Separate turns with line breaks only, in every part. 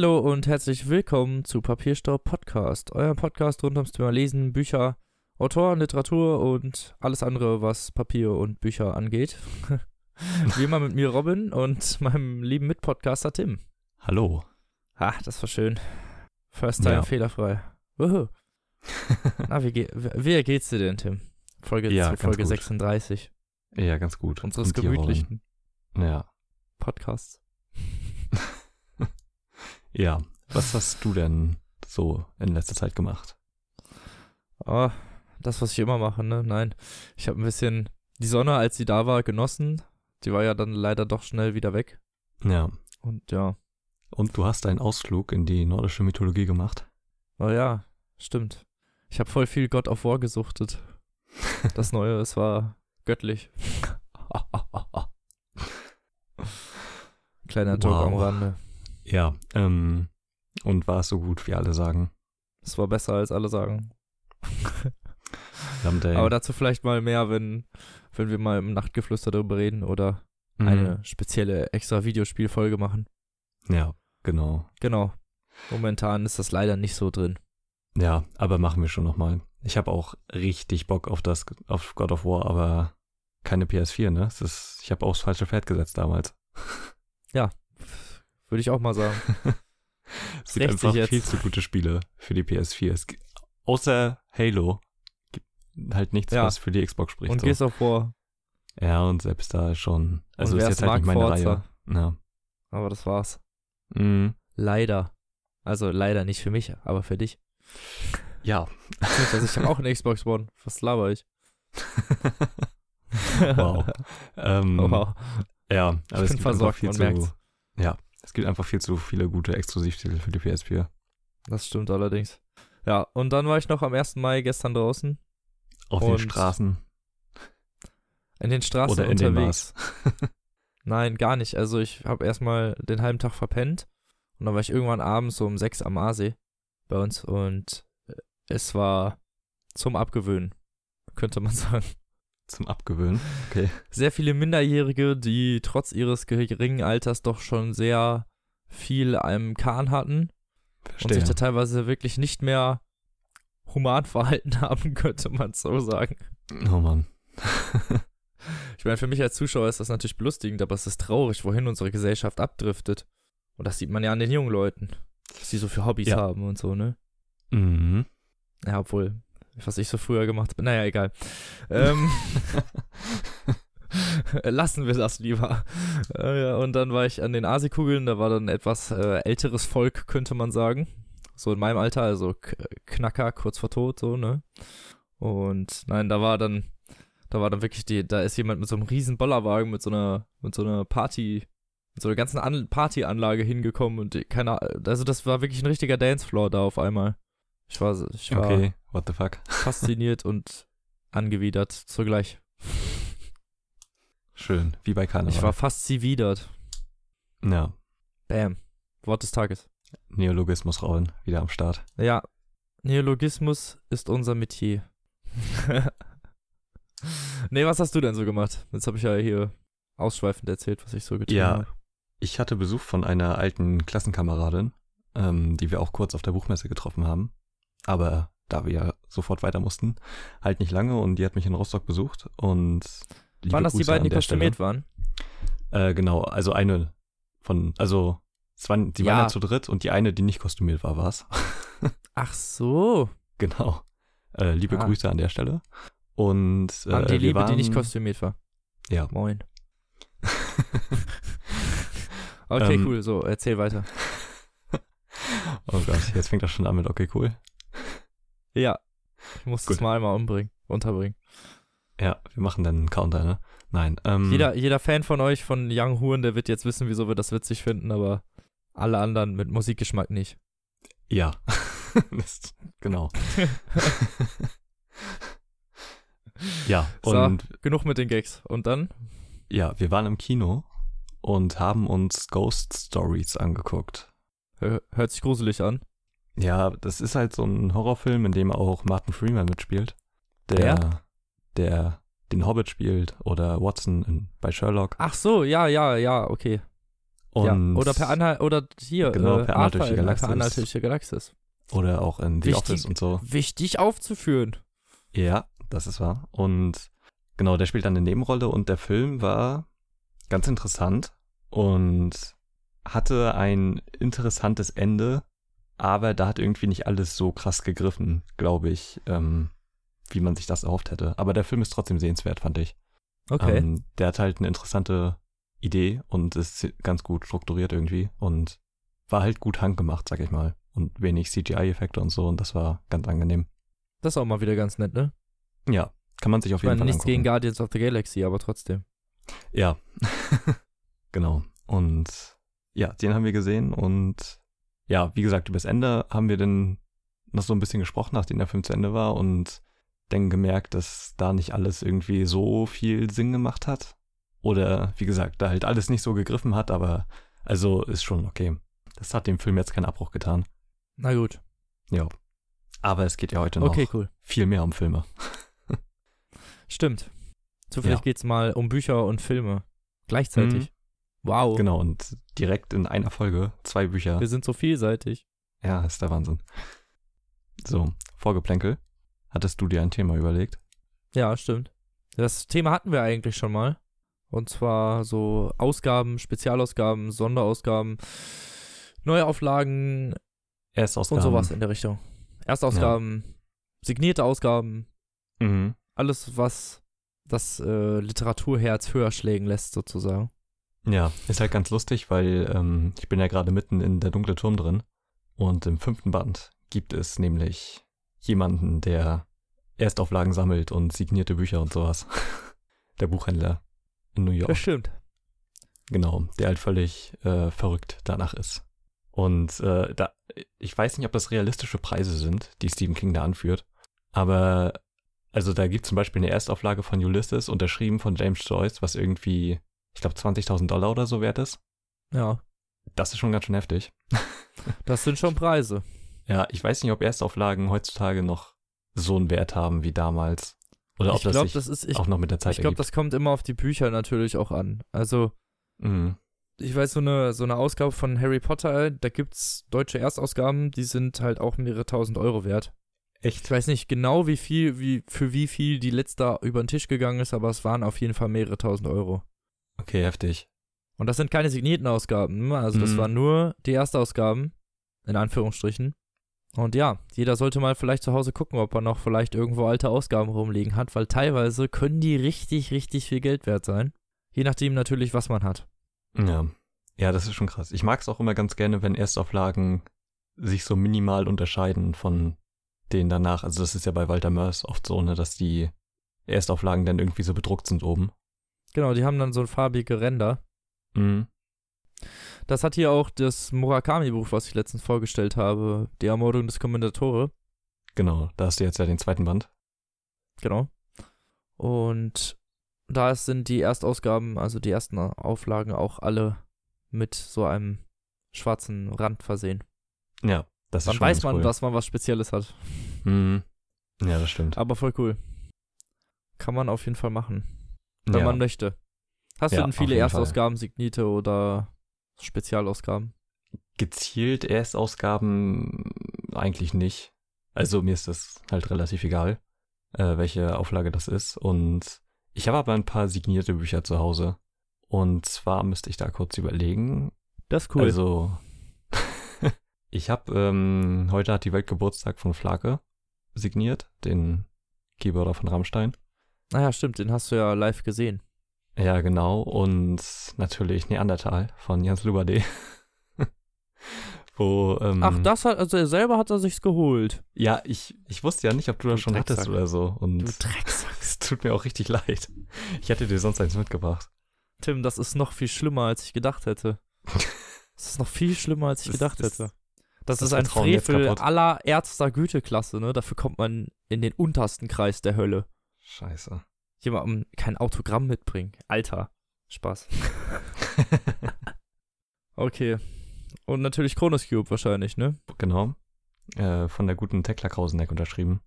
Hallo und herzlich willkommen zu Papierstaub Podcast, euer Podcast rund ums Thema Lesen, Bücher, Autoren, Literatur und alles andere, was Papier und Bücher angeht. Wie immer mit mir Robin und meinem lieben Mitpodcaster Tim.
Hallo.
Ah, das war schön. First time
Ja.
fehlerfrei. Wuhu. Na, wie, ge wie geht's dir denn, Tim? Folge,
Ja,
Folge
gut.
36
Ja, ganz gut.
unseres gemütlichen
Ja.
Podcasts.
Ja. Was hast du denn so in letzter Zeit gemacht?
Oh, das, was ich immer mache, ne? Nein. Ich habe ein bisschen die Sonne, als sie da war, genossen. Die war ja dann leider doch schnell wieder weg.
Ja.
Und ja.
Und du hast einen Ausflug in die nordische Mythologie gemacht?
Oh ja, stimmt. Ich habe voll viel God of War gesuchtet. Das Neue, es war göttlich. Kleiner Joke am
Wow.
Rande.
Ja. Ähm, und war es so gut, wie alle sagen?
Es war besser, als alle sagen. Aber dazu vielleicht mal mehr, wenn, wenn wir mal im Nachtgeflüster darüber reden oder
Mhm.
eine spezielle extra Videospielfolge machen.
Ja, genau.
Genau. Momentan ist das leider nicht so drin.
Ja, aber machen wir schon nochmal. Ich habe auch richtig Bock auf das, auf God of War, aber keine PS4, ne? Das ist, ich habe aufs falsche Pferd gesetzt damals.
Würde ich auch mal sagen.
Es gibt einfach
jetzt.
viel zu gute Spiele für die PS4. Es gibt, außer Halo gibt halt nichts,
Ja.
was für die Xbox spricht.
Und
so.
Gears of War.
Ja, und selbst da schon. Also ist jetzt halt nicht meine
Forza.
Reihe. Ja.
Aber das war's.
Mhm.
Leider. Also leider nicht für mich, aber für dich.
ja.
Also ich habe auch eine Xbox One. Was laber ich?
wow. Ähm,
wow.
Ja, aber
Ich
es
bin
gibt
versorgt,
einfach viel
man
zu.
merkt's.
Ja, es gibt einfach viel zu viele gute Exklusivtitel für die PS4.
Das stimmt allerdings. Ja, und dann war ich noch am 1. Mai gestern draußen.
Auf den Straßen
In den Straßen
oder in den
unterwegs.
Bars.
Nein, gar nicht. Also ich habe erstmal den halben Tag verpennt. Und dann war ich irgendwann abends so um sechs am Aasee bei uns. Und es war zum Abgewöhnen, könnte man sagen.
Zum Abgewöhnen. Okay.
sehr viele Minderjährige, die trotz ihres geringen Alters doch schon sehr viel am Kahn hatten und
Verstehe.
sich da teilweise wirklich nicht mehr human verhalten haben, könnte man so sagen.
oh Mann.
Ich meine, für mich als Zuschauer ist das natürlich belustigend, aber es ist traurig, wohin unsere Gesellschaft abdriftet. Und das sieht man ja an den jungen Leuten, was die so für Hobbys
Ja.
haben und so, ne?
mhm.
Ja, obwohl, was ich so früher gemacht habe, naja, egal. Ähm, Lassen wir das lieber. Äh, und dann war ich an den Asikugeln, da war dann etwas äh, älteres Volk, könnte man sagen. So in meinem Alter, also K Knacker, kurz vor Tod, so, ne? Und nein, da war dann, da war dann wirklich die, da ist jemand mit so einem riesen Bollerwagen, mit so einer, mit so einer Party, mit so einer ganzen An Partyanlage hingekommen und die, keine Ahnung, also das war wirklich ein richtiger Dancefloor da auf einmal. Ich war, ich war
Okay, what the fuck.
fasziniert und angewidert zugleich.
Schön, wie bei Karneval.
Ich war fasziniert.
ja,
Bam. Wort des Tages.
Neologismus Rauen, wieder am Start.
Ja, Neologismus ist unser Metier. nee, was hast du denn so gemacht? Jetzt habe ich ja hier ausschweifend erzählt, was ich so getan
Ja.
habe.
Ich hatte Besuch von einer alten Klassenkameradin, ähm, die wir auch kurz auf der Buchmesse getroffen haben. Aber da wir ja sofort weiter mussten, halt nicht lange und die hat mich in Rostock besucht und
Waren das die
Grüße
beiden,
an
die kostümiert waren?
Äh, genau, also eine von, also es waren, die waren
Ja.
ja zu dritt und die eine, die nicht kostümiert war, war's.
Ach so.
genau. Äh, liebe
Ah.
Grüße an der Stelle. Und äh,
An die Liebe, die nicht
waren-
kostümiert war.
Ja.
Moin. Okay,
Ähm,
cool. So, erzähl weiter.
Oh Gott, jetzt fängt das schon an mit okay, cool.
Ja. Ich muss das
Gut.
mal einmal umbringen, unterbringen.
Ja, wir machen dann einen Counter, ne? Nein. Ähm,
Jeder, jeder Fan von euch von Young Huren, der wird jetzt wissen, wieso wir das witzig finden, aber alle anderen mit Musikgeschmack nicht.
Ja. das, genau. ja,
So.
und
Genug mit den Gags. Und dann?
ja, wir waren im Kino und haben uns Ghost Stories angeguckt.
Hör- Hört sich gruselig an.
Ja, das ist halt so ein Horrorfilm, in dem auch Martin Freeman mitspielt. Der,
Wer?
der den Hobbit spielt oder Watson in, bei Sherlock.
Ach so, ja, ja, ja, okay.
Und
ja, oder per Anhalt, oder hier,
Genau,
äh,
per Anhalt durch die Galaxis.
Per Anhalt durch die Galaxis.
Oder auch in The
Wichtig-
Office und so.
Wichtig aufzuführen.
Ja, das ist wahr. Und genau, der spielt dann eine Nebenrolle und der Film war ganz interessant und hatte ein interessantes Ende, aber da hat irgendwie nicht alles so krass gegriffen, glaube ich, ähm, wie man sich das erhofft hätte. Aber der Film ist trotzdem sehenswert, fand ich.
Okay.
Ähm, der hat halt eine interessante Idee und ist ganz gut strukturiert irgendwie und war halt gut handgemacht, sag ich mal. Und wenig CGI-Effekte und so und das war ganz angenehm.
das ist auch mal wieder ganz nett, ne?
Ja, kann man sich auf
Ich
jeden
meine,
Fall
nichts
angucken.
gegen Guardians of the Galaxy, aber trotzdem.
Ja, genau. Und ja, den haben wir gesehen und ja, wie gesagt, über das Ende haben wir dann noch so ein bisschen gesprochen, nachdem der Film zu Ende war und dann gemerkt, dass da nicht alles irgendwie so viel Sinn gemacht hat. Oder wie gesagt, da halt alles nicht so gegriffen hat, aber also ist schon okay. Das hat dem Film jetzt keinen Abbruch getan.
Na gut.
Ja. Aber es geht ja heute noch
Okay, cool.
viel mehr um Filme.
Stimmt. Zufällig
Ja.
geht's mal um Bücher und Filme. Gleichzeitig. Wow.
Genau, und direkt in einer Folge zwei Bücher.
Wir sind so vielseitig.
Ja, ist der Wahnsinn. So, Vorgeplänkel. Hattest du dir ein Thema überlegt?
Ja, stimmt. Das Thema hatten wir eigentlich schon mal. Und zwar so Ausgaben, Spezialausgaben, Sonderausgaben, Neuauflagen
Erstausgaben.
und sowas in der Richtung. Erstausgaben, signierte Ausgaben,
Mhm.
alles, was das äh, Literaturherz höher schlägen lässt, sozusagen.
Ja, ist halt ganz lustig, weil ähm, ich bin ja gerade mitten in der dunkle Turm drin. Und im fünften Band gibt es nämlich jemanden, der Erstauflagen sammelt und signierte Bücher und sowas. der Buchhändler in New York.
Das stimmt.
Genau, der halt völlig äh, verrückt danach ist. Und äh, da, ich weiß nicht, ob das realistische Preise sind, die Stephen King da anführt, aber also da gibt es zum Beispiel eine Erstauflage von Ulysses, unterschrieben von James Joyce, was irgendwie, ich glaube, 20.000 Dollar oder so wert ist.
Ja,
Das ist schon ganz schön heftig.
das sind schon Preise.
Ja, ich weiß nicht, ob Erstauflagen heutzutage noch so einen Wert haben wie damals. Oder ob
ich
das
glaube,
sich
das ist, ich,
auch noch mit der Zeit
ich glaube, das kommt immer auf die Bücher natürlich auch an. Also,
Mhm.
ich weiß, so eine, so eine Ausgabe von Harry Potter, da gibt's deutsche Erstausgaben, die sind halt auch mehrere tausend Euro wert. Ich
Echt?
weiß nicht genau, wie viel, wie, für wie viel die letzte über den Tisch gegangen ist, aber es waren auf jeden Fall mehrere tausend Euro.
Okay, heftig.
Und das sind keine signierten Ausgaben, ne? also das
Mhm.
waren nur die Erstausgaben, in Anführungsstrichen. Und ja, jeder sollte mal vielleicht zu Hause gucken, ob er noch vielleicht irgendwo alte Ausgaben rumliegen hat, weil teilweise können die richtig, richtig viel Geld wert sein. Je nachdem natürlich, was man hat.
Ja. Ja, das ist schon krass. Ich mag es auch immer ganz gerne, wenn Erstauflagen sich so minimal unterscheiden von denen danach. Also das ist ja bei Walter Mörs oft so, ne, dass die Erstauflagen dann irgendwie so bedruckt sind oben.
Genau, die haben dann so farbige Ränder.
Mhm.
Das hat hier auch das Murakami-Buch, was ich letztens vorgestellt habe, Die Ermordung des Kommendatore.
Genau, da hast du jetzt ja den zweiten Band.
Genau. Und da sind die Erstausgaben, also die ersten Auflagen auch alle mit so einem schwarzen Rand versehen.
Ja, das ist
Dann
schon
weiß man,
cool.
dass man was Spezielles hat.
Mhm. Ja, das stimmt.
Aber voll cool. Kann man auf jeden Fall machen, wenn
ja.
man möchte. Hast
Ja,
du denn viele Erstausgaben, Signite oder Spezialausgaben?
Gezielt Erstausgaben eigentlich nicht. Also mir ist das halt relativ egal, äh, welche Auflage das ist. Und ich habe aber ein paar signierte Bücher zu Hause. Und zwar müsste ich da kurz überlegen.
Das ist
Also, ich habe, ähm, heute hat die Welt Geburtstag von Flake signiert, den Keyboarder von Rammstein.
Naja, stimmt, den hast du ja live gesehen.
Ja, genau. Und natürlich Neandertal von Jans Lubade. Wo, ähm,
Ach, das hat, also er selber hat er sich's geholt.
Ja, ich, ich wusste ja nicht, ob du das
Du
schon hattest
Drecksack.
oder so. Und
Du Drecksack.
es tut mir auch richtig leid. Ich hätte dir sonst eins mitgebracht.
Tim, das ist noch viel schlimmer, als ich gedacht hätte. Das ist noch viel schlimmer, als ich
Das
gedacht
ist-
hätte. Das,
das
ist ein
Vertrauen
Frevel aller Ärzter Güteklasse, ne? Dafür kommt man in den untersten Kreis der Hölle.
Scheiße.
Jemandem kein Autogramm mitbringen. Alter. Spaß. Okay. Und natürlich Chronos Cube wahrscheinlich, ne?
genau. Äh, von der guten Tekla Krauseneck unterschrieben.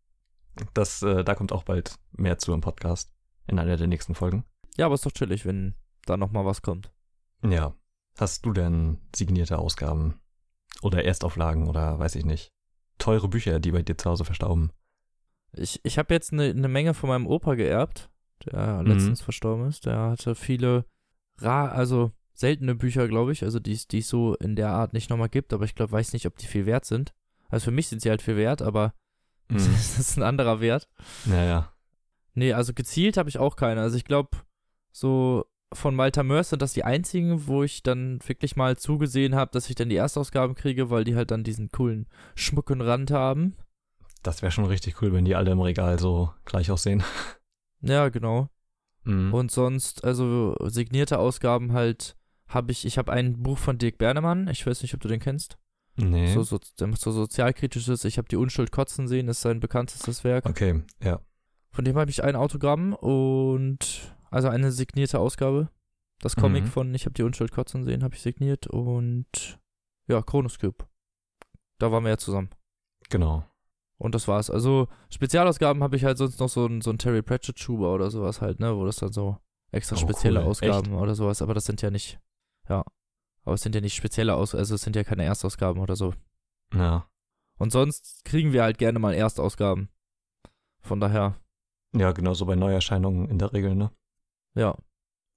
Das, äh, da kommt auch bald mehr zu im Podcast. In einer der nächsten Folgen.
Ja, aber ist doch chillig, wenn da nochmal was kommt.
Ja. Hast du denn signierte Ausgaben? Oder Erstauflagen oder weiß ich nicht. Teure Bücher, die bei dir zu Hause verstauben.
Ich, ich habe jetzt eine ne Menge von meinem Opa geerbt, der
Mhm.
letztens verstorben ist. Der hatte viele rar, also seltene Bücher, glaube ich, also die es die es so in der Art nicht nochmal gibt, aber ich glaube, weiß nicht, ob die viel wert sind. Also für mich sind sie halt viel wert, aber
Mhm.
das ist ein anderer Wert.
Naja.
Nee, also gezielt habe ich auch keine. Also ich glaube, so von Walter Mörs sind das die einzigen, wo ich dann wirklich mal zugesehen habe, dass ich dann die Erstausgaben kriege, weil die halt dann diesen coolen schmucken Rand haben.
Das wäre schon richtig cool, wenn die alle im Regal so gleich aussehen.
Ja, genau.
Mhm.
Und sonst, also signierte Ausgaben halt, habe ich, ich habe ein Buch von Dirk Bernemann, ich weiß nicht, ob du den kennst.
nee.
So, so, der macht so sozialkritisches, ich habe die Unschuld kotzen sehen, ist sein bekanntestes Werk.
okay, ja.
Von dem habe ich ein Autogramm und also eine signierte Ausgabe. Das Comic
Mhm.
von Ich habe die Unschuld kotzen sehen, habe ich signiert und ja, Chronoscope. Da waren wir ja zusammen.
Genau.
Und das war's. Also Spezialausgaben habe ich halt sonst noch so ein, so ein Terry Pratchett Schuber oder sowas halt, ne, wo das dann so extra
Oh,
spezielle
cool.
Ausgaben oder sowas, aber das sind ja nicht, ja, aber es sind ja nicht spezielle Aus, also es sind ja keine Erstausgaben oder so.
Ja.
Und sonst kriegen wir halt gerne mal Erstausgaben. Von daher,
Ja, genauso bei Neuerscheinungen in der Regel, ne?
Ja.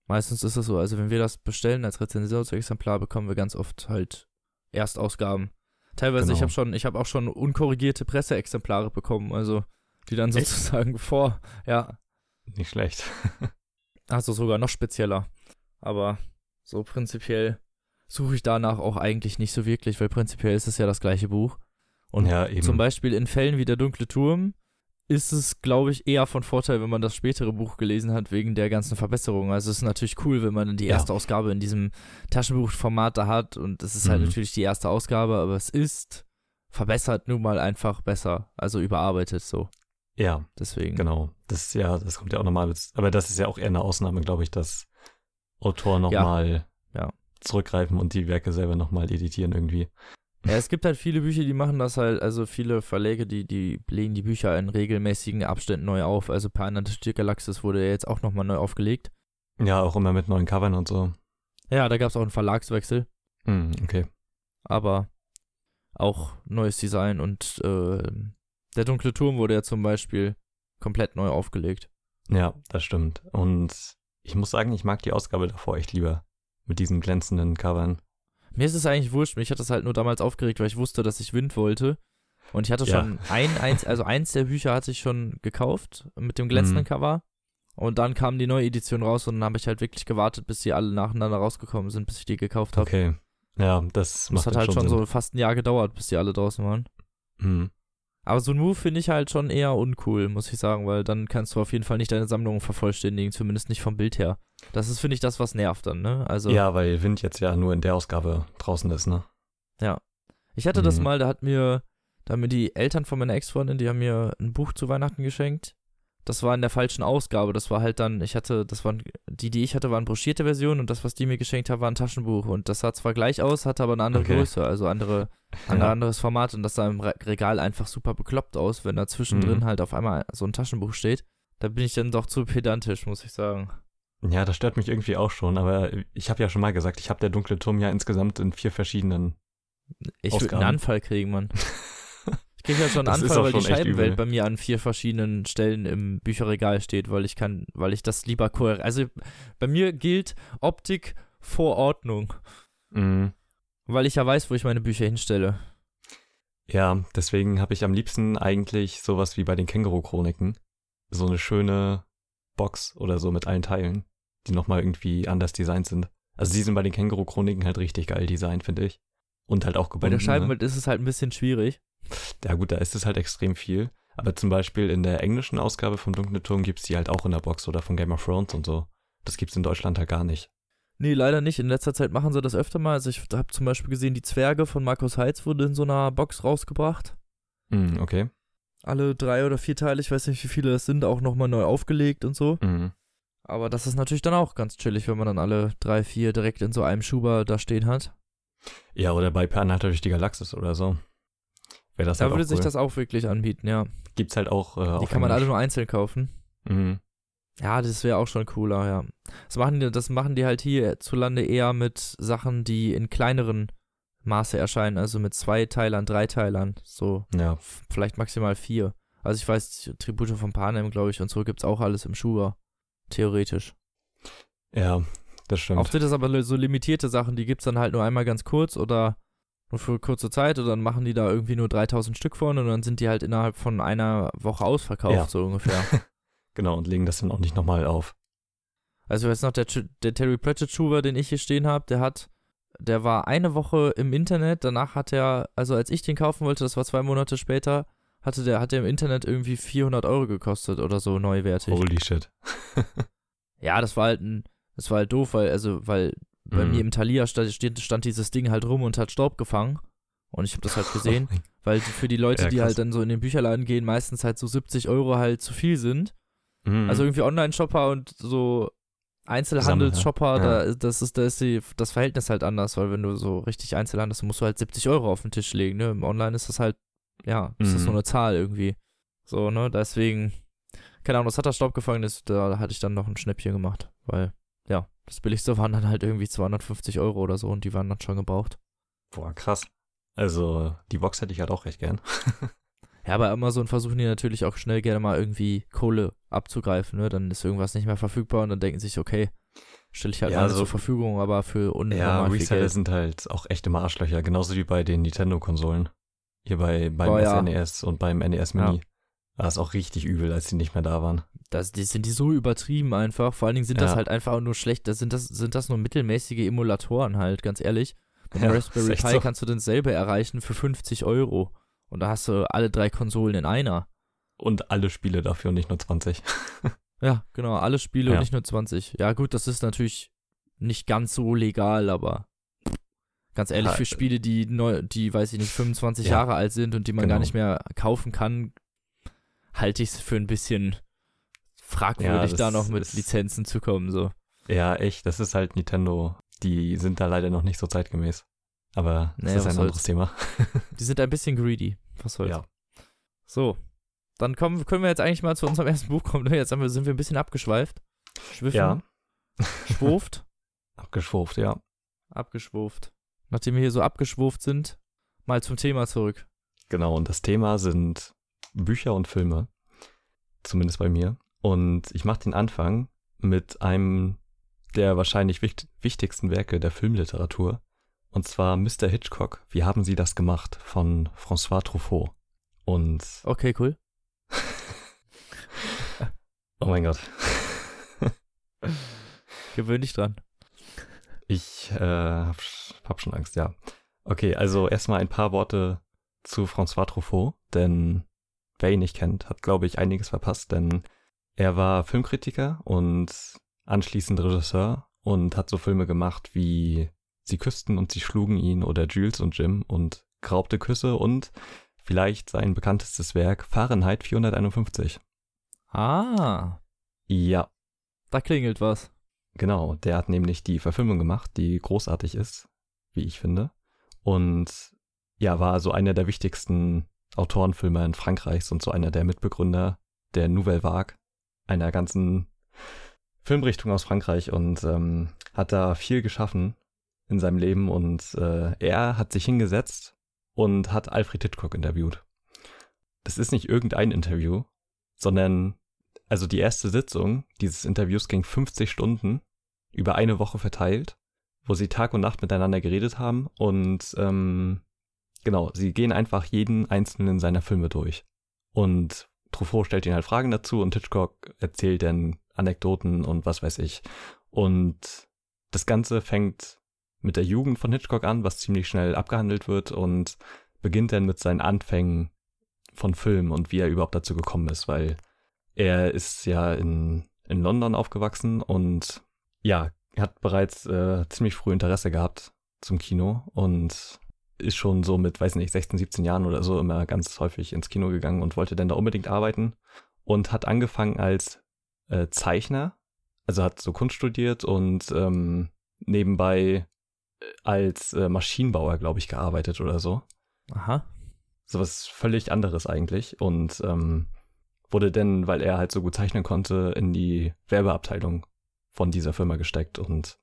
Meistens ist es so, also wenn wir das bestellen als Rezensionsexemplar, bekommen wir ganz oft halt Erstausgaben. Teilweise, ich
Genau.
habe schon, ich habe auch schon unkorrigierte Presseexemplare bekommen, also die dann
Echt?
sozusagen vor, ja,
Nicht schlecht.
also sogar noch spezieller. Aber so prinzipiell suche ich danach auch eigentlich nicht so wirklich, weil prinzipiell ist es ja das gleiche Buch. Und
ja, eben.
Zum Beispiel in Fällen wie der dunkle Turm ist es, glaube ich, eher von Vorteil, wenn man das spätere Buch gelesen hat, wegen der ganzen Verbesserungen. Also es ist natürlich cool, wenn man die
Ja.
erste Ausgabe in diesem Taschenbuchformat da hat und es ist halt
Mhm.
natürlich die erste Ausgabe, aber es ist verbessert nun mal einfach besser, also überarbeitet so.
ja,
Deswegen.
genau. Das ist ja, das kommt ja auch nochmal. Aber das ist ja auch eher eine Ausnahme, glaube ich, dass Autoren nochmal
Ja.
zurückgreifen und die Werke selber nochmal editieren irgendwie.
Ja, es gibt halt viele Bücher, die machen das halt, also viele Verläge, die, die legen die Bücher in regelmäßigen Abständen neu auf. Also Pineapple Galaxis wurde ja jetzt auch nochmal neu aufgelegt.
Ja, auch immer mit neuen Covern und so.
Ja, da gab es auch einen Verlagswechsel.
Hm, okay.
aber auch neues Design und äh, der dunkle Turm wurde ja zum Beispiel komplett neu aufgelegt.
Ja, das stimmt. Und ich muss sagen, ich mag die Ausgabe davor echt lieber. Mit diesen glänzenden Covern.
Mir ist es eigentlich wurscht, mich hat das halt nur damals aufgeregt, weil ich wusste, dass ich Wind wollte. Und ich hatte
Ja.
schon ein, eins, also eins der Bücher hatte ich schon gekauft mit dem glänzenden
Mhm.
Cover. Und dann kam die neue Edition raus und dann habe ich halt wirklich gewartet, bis die alle nacheinander rausgekommen sind, bis ich die gekauft habe.
Okay. Ja, das
Das
macht
hat
dann
halt schon
Sinn.
so fast ein Jahr gedauert, bis die alle draußen waren.
Hm.
Aber so ein Move finde ich halt schon eher uncool, muss ich sagen, weil dann kannst du auf jeden Fall nicht deine Sammlung vervollständigen, zumindest nicht vom Bild her. Das ist, finde ich, das, was nervt dann, ne? Also,
Ja, weil Wind jetzt ja nur in der Ausgabe draußen ist, ne?
ich hatte das
Mhm.
mal, da hat mir, da haben mir die Eltern von meiner Ex-Freundin, die haben mir ein Buch zu Weihnachten geschenkt. Das war in der falschen Ausgabe. Das war halt dann, ich hatte, das waren, die, die ich hatte, waren broschierte Versionen und das, was die mir geschenkt haben, war ein Taschenbuch. Und das sah zwar gleich aus, hatte aber eine andere
Okay.
Größe, also andere, ein
Ja.
anderes Format und das sah im Re Regal einfach super bekloppt aus, wenn da zwischendrin
Mhm.
halt auf einmal so ein Taschenbuch steht. Da bin ich dann doch zu pedantisch, muss ich sagen.
Ja, das stört mich irgendwie auch schon, aber ich habe ja schon mal gesagt, ich habe der dunkle Turm ja insgesamt in vier verschiedenen.
Ich würde einen. Anfall kriegen, Mann. Ich kriege ja schon einen
Das
Anfall, weil die Scheibenwelt bei mir an vier verschiedenen Stellen im Bücherregal steht, weil ich kann, weil ich das lieber kohärent. Also bei mir gilt Optik vor Ordnung,
Mhm.
weil ich ja weiß, wo ich meine Bücher hinstelle.
Ja, deswegen habe ich am liebsten eigentlich sowas wie bei den Känguru-Chroniken. So eine schöne Box oder so mit allen Teilen, die nochmal irgendwie anders designt sind. Also die sind bei den Känguru-Chroniken halt richtig geil designt, finde ich. Und halt auch
Bei
gebunden.
der
ne?
Scheibenwelt ist es halt ein bisschen schwierig.
Ja gut, da ist es halt extrem viel. Aber zum Beispiel in der englischen Ausgabe vom Dunklen Turm gibt's die halt auch in der Box oder von Game of Thrones und so. Das gibt's in Deutschland halt gar nicht.
Nee, leider nicht. In letzter Zeit machen sie das öfter mal. Also ich habe zum Beispiel gesehen, die Zwerge von Markus Heitz wurde in so einer Box rausgebracht.
Mhm, okay.
Alle drei oder vier Teile, ich weiß nicht, wie viele das sind, auch nochmal neu aufgelegt und so.
Mhm.
Aber das ist natürlich dann auch ganz chillig, wenn man dann alle drei, vier direkt in so einem Schuber da stehen hat.
Ja, oder bei Pernatter durch die Galaxis oder so. Wäre das
Da
halt
würde sich
cool.
das auch wirklich anbieten, ja.
Gibt's halt auch äh,
Die kann man alle nur einzeln kaufen.
Mhm.
Ja, das wäre auch schon cooler, ja. Das machen, die, das machen die halt hierzulande eher mit Sachen, die in kleineren Maße erscheinen, also mit zwei Teilern, drei Teilern, so
Ja.
vielleicht maximal vier. Also ich weiß, Tribute von Panem, glaube ich, und so gibt's auch alles im Schuber. Theoretisch.
Ja, das stimmt.
Oft sind das aber so limitierte Sachen, die gibt's dann halt nur einmal ganz kurz oder nur für kurze Zeit und dann machen die da irgendwie nur 3000 Stück von und dann sind die halt innerhalb von einer Woche ausverkauft,
Ja.
so ungefähr.
Genau, und legen das dann auch nicht nochmal auf.
Also jetzt noch der, der Terry Pratchett Schuber, den ich hier stehen habe, der hat, der war eine Woche im Internet, danach hat er, also als ich den kaufen wollte, das war zwei Monate später, hatte der, hat der im Internet irgendwie 400 Euro gekostet oder so neuwertig.
Holy shit.
Ja, das war halt ein, das war halt doof, weil, also, weil bei
Mhm.
mir im Thalia stand, stand, dieses Ding halt rum und hat Staub gefangen. Und ich habe das halt gesehen, weil für die Leute,
Ja,
die halt dann so in den Bücherladen gehen, meistens halt so 70 Euro halt zu viel sind.
Mhm.
Also irgendwie Online-Shopper und so Einzelhandelsshopper,
Sammler,
da, das ist, da ist die, das Verhältnis halt anders, weil wenn du so richtig Einzelhandel hast, musst du halt 70 Euro auf den Tisch legen, ne? Im Online ist das halt, ja, ist das
Mhm.
nur eine Zahl irgendwie. So, ne? Deswegen, keine Ahnung, das hat da Staub gefangen, ist, da hatte ich dann noch ein Schnäppchen gemacht, weil, ja, das billigste waren dann halt irgendwie 250 Euro oder so und die waren dann schon gebraucht.
Boah, krass. Also, die Box hätte ich halt auch recht gern.
Ja, bei Amazon versuchen die natürlich auch schnell gerne mal irgendwie Kohle abzugreifen, ne? Dann ist irgendwas nicht mehr verfügbar und dann denken sie sich, okay, stelle ich halt
Ja,
mal
so-
zur Verfügung, aber für unnormal
Ja, Reseller sind halt auch echt immer Arschlöcher, genauso wie bei den Nintendo-Konsolen. Hier bei, beim
Oh, ja.
SNES und beim NES Mini. War es auch richtig übel, als die nicht mehr da waren.
Das, die sind die so übertrieben einfach. Vor allen Dingen sind das
Ja.
halt einfach nur schlecht. Das sind, das, sind das nur mittelmäßige Emulatoren halt, ganz ehrlich. Mit
Ja,
Raspberry Pi
so.
kannst du dasselbe erreichen für 50 Euro. Und da hast du alle drei Konsolen in einer.
Und alle Spiele dafür und nicht nur 20.
Ja, genau, alle Spiele
Ja.
und nicht nur 20. Ja, gut, das ist natürlich nicht ganz so legal, aber ganz ehrlich, für Spiele, die, neu, die, weiß ich nicht, 25
Ja.
Jahre alt sind und die man gar
Genau.
nicht mehr kaufen kann, halte ich es für ein bisschen fragwürdig,
das
da noch mit
ist-
Lizenzen zu kommen, so.
Ja, echt, das ist halt Nintendo. Die sind da leider noch nicht so zeitgemäß. Aber das
Naja,
ist ein anderes Thema.
Die sind ein bisschen greedy. Was soll's.
Ja.
So. Dann kommen, können wir jetzt eigentlich mal zu unserem ersten Buch kommen. ne? Jetzt haben wir, sind wir ein bisschen abgeschweift. Schwiffen.
Ja.
Schwurft.
Abgeschwurft, ja.
abgeschwurft. Nachdem wir hier so abgeschwurft sind, mal zum Thema zurück.
Genau, und das Thema sind Bücher und Filme. Zumindest bei mir. Und ich mache den Anfang mit einem der wahrscheinlich wicht wichtigsten Werke der Filmliteratur. Und zwar Mr. Hitchcock. Wie haben Sie das gemacht? von François Truffaut. Und,
Okay, cool.
oh mein Gott.
Gewöhn dich dran.
Ich äh, hab, hab schon Angst, ja. Okay, also erstmal ein paar Worte zu François Truffaut, denn wer ihn nicht kennt, hat, glaube ich, einiges verpasst, denn er war Filmkritiker und anschließend Regisseur und hat so Filme gemacht wie Sie küssten und sie schlugen ihn oder Jules und Jim und Geraubte Küsse und vielleicht sein bekanntestes Werk Fahrenheit 451.
Ah,
Ja,
da klingelt was.
Genau, der hat nämlich die Verfilmung gemacht, die großartig ist, wie ich finde. Und ja, war so einer der wichtigsten Autorenfilmer in Frankreichs und so einer der Mitbegründer der Nouvelle Vague, einer ganzen Filmrichtung aus Frankreich und ähm, hat da viel geschaffen in seinem Leben und äh, er hat sich hingesetzt und hat Alfred Hitchcock interviewt. Das ist nicht irgendein Interview, sondern also die erste Sitzung dieses Interviews ging 50 Stunden über eine Woche verteilt, wo sie Tag und Nacht miteinander geredet haben und ähm, genau, sie gehen einfach jeden einzelnen seiner Filme durch. Und Truffaut stellt ihnen halt Fragen dazu und Hitchcock erzählt dann Anekdoten und was weiß ich. Und das Ganze fängt mit der Jugend von Hitchcock an, was ziemlich schnell abgehandelt wird und beginnt dann mit seinen Anfängen von Film und wie er überhaupt dazu gekommen ist, weil er ist ja in, in London aufgewachsen und ja, hat bereits äh, ziemlich früh Interesse gehabt zum Kino und ist schon so mit, weiß nicht, 16, 17 Jahren oder so immer ganz häufig ins Kino gegangen und wollte dann da unbedingt arbeiten und hat angefangen als äh, Zeichner, also hat so Kunst studiert und ähm, nebenbei äh, als äh, Maschinenbauer, glaube ich, gearbeitet oder so
Aha.
sowas völlig anderes eigentlich. Und ähm, wurde denn, weil er halt so gut zeichnen konnte, in die Werbeabteilung von dieser Firma gesteckt und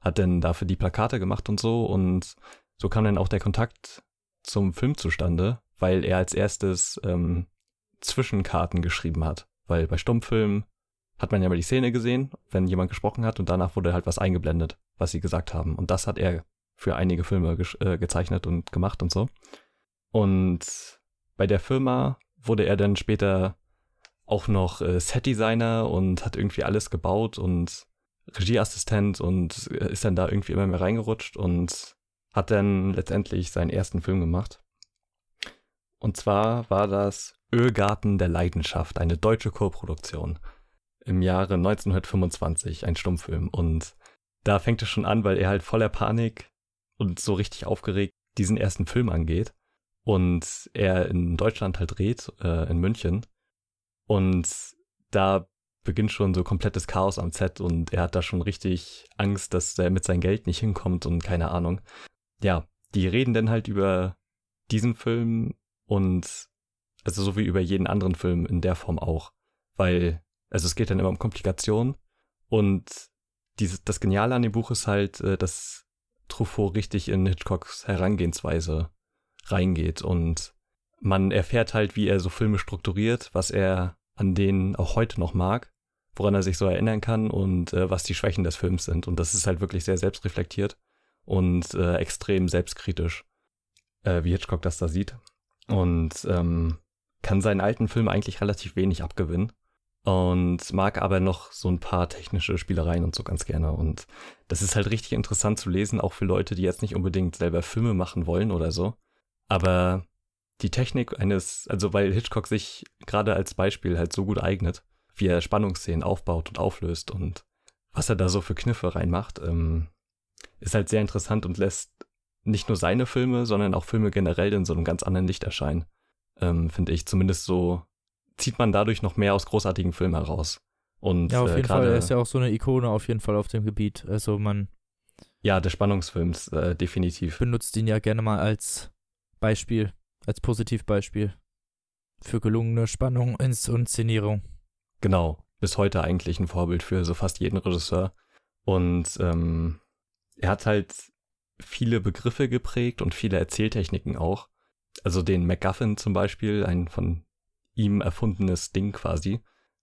hat dann dafür die Plakate gemacht und so und so kam dann auch der Kontakt zum Film zustande, weil er als erstes ähm, Zwischenkarten geschrieben hat. Weil bei Stummfilmen hat man ja mal die Szene gesehen, wenn jemand gesprochen hat und danach wurde halt was eingeblendet, was sie gesagt haben. Und das hat er für einige Filme äh, gezeichnet und gemacht und so. Und bei der Firma wurde er dann später auch noch äh, Setdesigner und hat irgendwie alles gebaut und Regieassistent und äh, ist dann da irgendwie immer mehr reingerutscht und hat dann letztendlich seinen ersten Film gemacht. Und zwar war das Ölgarten der Leidenschaft, eine deutsche Co-Produktion im Jahre 1925, ein Stummfilm. Und da fängt es schon an, weil er halt voller Panik und so richtig aufgeregt diesen ersten Film angeht. Und er in Deutschland halt dreht, äh, in München. Und da beginnt schon so komplettes Chaos am Set und er hat da schon richtig Angst, dass er mit seinem Geld nicht hinkommt und keine Ahnung. Ja, die reden dann halt über diesen Film und also so wie über jeden anderen Film in der Form auch, weil also es geht dann immer um Komplikationen und dieses, das Geniale an dem Buch ist halt, äh, dass Truffaut richtig in Hitchcocks Herangehensweise reingeht und man erfährt halt, wie er so Filme strukturiert, was er an denen auch heute noch mag, woran er sich so erinnern kann und äh, was die Schwächen des Films sind. Und das ist halt wirklich sehr selbstreflektiert und äh, extrem selbstkritisch, äh, wie Hitchcock das da sieht. Und ähm, kann seinen alten Film eigentlich relativ wenig abgewinnen und mag aber noch so ein paar technische Spielereien und so ganz gerne. Und das ist halt richtig interessant zu lesen, auch für Leute, die jetzt nicht unbedingt selber Filme machen wollen oder so. Aber die Technik eines, also weil Hitchcock sich gerade als Beispiel halt so gut eignet, wie er Spannungsszenen aufbaut und auflöst und was er da so für Kniffe reinmacht, ähm, ist halt sehr interessant und lässt nicht nur seine Filme, sondern auch Filme generell in so einem ganz anderen Licht erscheinen, ähm, finde ich. Zumindest so zieht man dadurch noch mehr aus großartigen Filmen heraus. Und,
ja, auf
äh,
jeden
grade,
Fall. Er ist ja auch so eine Ikone auf jeden Fall auf dem Gebiet. Also man
Ja, des Spannungsfilms, äh, definitiv.
benutzt ihn ja gerne mal als Beispiel, als Positivbeispiel für gelungene Spannung in Inszenierung.
Genau. Bis heute eigentlich ein Vorbild für so fast jeden Regisseur. Und ähm, er hat halt viele Begriffe geprägt und viele Erzähltechniken auch. Also den MacGuffin zum Beispiel, ein von ihm erfundenes Ding quasi,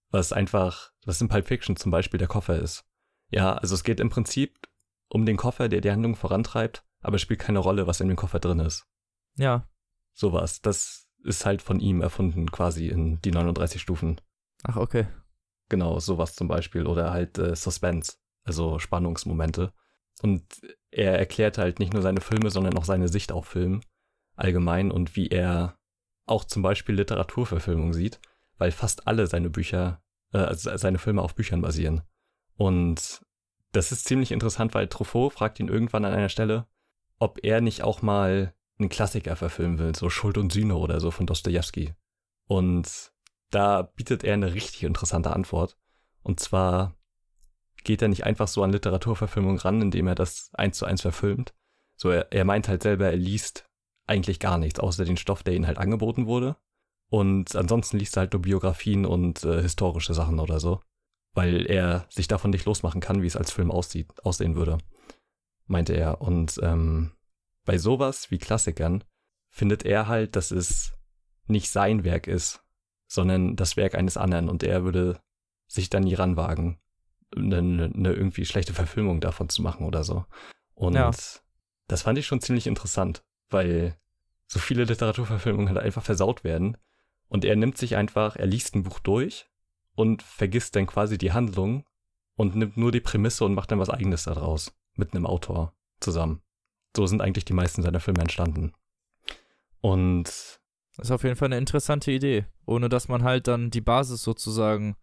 was einfach, was in Pulp Fiction zum Beispiel der Koffer ist. Ja, also es geht im Prinzip um den Koffer, der die Handlung vorantreibt, aber es spielt keine Rolle, was in dem Koffer drin ist.
Ja.
Sowas. Das ist halt von ihm erfunden, quasi in die 39 Stufen.
Ach, okay.
Genau, sowas zum Beispiel. Oder halt äh, Suspense, also Spannungsmomente. Und er erklärt halt nicht nur seine Filme, sondern auch seine Sicht auf Film allgemein und wie er auch zum Beispiel Literaturverfilmung sieht, weil fast alle seine Bücher, äh, seine Filme auf Büchern basieren. Und das ist ziemlich interessant, weil Truffaut fragt ihn irgendwann an einer Stelle, ob er nicht auch mal einen Klassiker verfilmen will, so Schuld und Sühne oder so von Dostoevsky. Und da bietet er eine richtig interessante Antwort. Und zwar geht er nicht einfach so an Literaturverfilmung ran, indem er das eins zu eins verfilmt. So, er, er meint halt selber, er liest eigentlich gar nichts, außer den Stoff, der ihm halt angeboten wurde. Und ansonsten liest er halt nur Biografien und äh, historische Sachen oder so. Weil er sich davon nicht losmachen kann, wie es als Film aussieht, aussehen würde, meinte er. Und ähm, bei sowas wie Klassikern findet er halt, dass es nicht sein Werk ist, sondern das Werk eines anderen und er würde sich dann nie ranwagen, eine, eine irgendwie schlechte Verfilmung davon zu machen oder so. Und
Ja.
das fand ich schon ziemlich interessant, weil so viele Literaturverfilmungen halt einfach versaut werden und er nimmt sich einfach, er liest ein Buch durch und vergisst dann quasi die Handlung und nimmt nur die Prämisse und macht dann was eigenes daraus mit einem Autor zusammen. So sind eigentlich die meisten seiner Filme entstanden. Und
Das ist auf jeden Fall eine interessante Idee. Ohne dass man halt dann die Basis sozusagen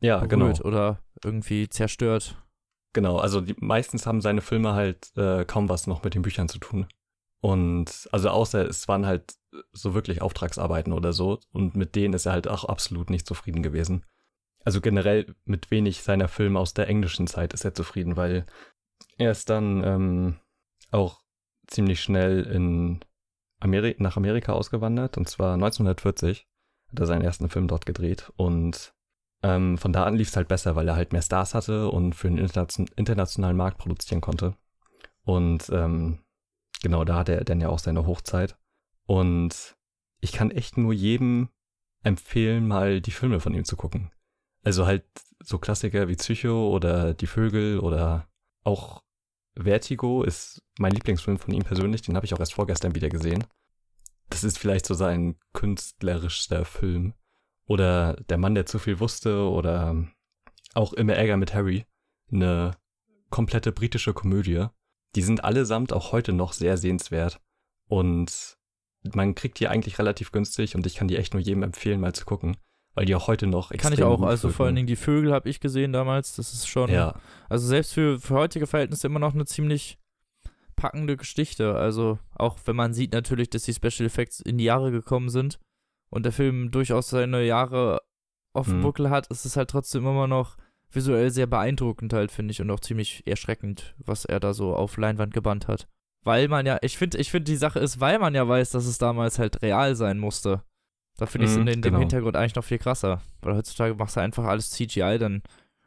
ja, genau.
oder irgendwie zerstört.
Genau, also die, meistens haben seine Filme halt äh, kaum was noch mit den Büchern zu tun. Und also außer es waren halt so wirklich Auftragsarbeiten oder so und mit denen ist er halt auch absolut nicht zufrieden gewesen. Also generell mit wenig seiner Filme aus der englischen Zeit ist er zufrieden, weil er ist dann ähm, auch ziemlich schnell in Ameri nach Amerika ausgewandert und zwar 1940 hat er seinen ersten Film dort gedreht und ähm, von da an lief es halt besser, weil er halt mehr Stars hatte und für den internationalen Markt produzieren konnte. Und ähm, genau, da hatte er dann ja auch seine Hochzeit. Und ich kann echt nur jedem empfehlen, mal die Filme von ihm zu gucken. Also halt so Klassiker wie Psycho oder Die Vögel oder auch Vertigo ist mein Lieblingsfilm von ihm persönlich. Den habe ich auch erst vorgestern wieder gesehen. Das ist vielleicht so sein künstlerischster Film. Oder Der Mann, der zu viel wusste oder auch Immer Ärger mit Harry. Eine komplette britische Komödie. Die sind allesamt auch heute noch sehr sehenswert. Und man kriegt die eigentlich relativ günstig und ich kann die echt nur jedem empfehlen, mal zu gucken. Weil die auch heute noch
extrem Kann ich auch. Also vor allen Dingen die Vögel habe ich gesehen damals. Das ist schon. Ja. Also selbst für, für heutige Verhältnisse immer noch eine ziemlich packende Geschichte. Also auch wenn man sieht natürlich, dass die Special Effects in die Jahre gekommen sind und der Film durchaus seine Jahre auf dem mhm. Buckel hat, ist es halt trotzdem immer noch visuell sehr beeindruckend halt, finde ich, und auch ziemlich erschreckend, was er da so auf Leinwand gebannt hat. Weil man ja, ich finde, ich finde, die Sache ist, weil man ja weiß, dass es damals halt real sein musste. Da finde ich es mm, in, genau. dem Hintergrund eigentlich noch viel krasser. Weil heutzutage machst du einfach alles CGI, dann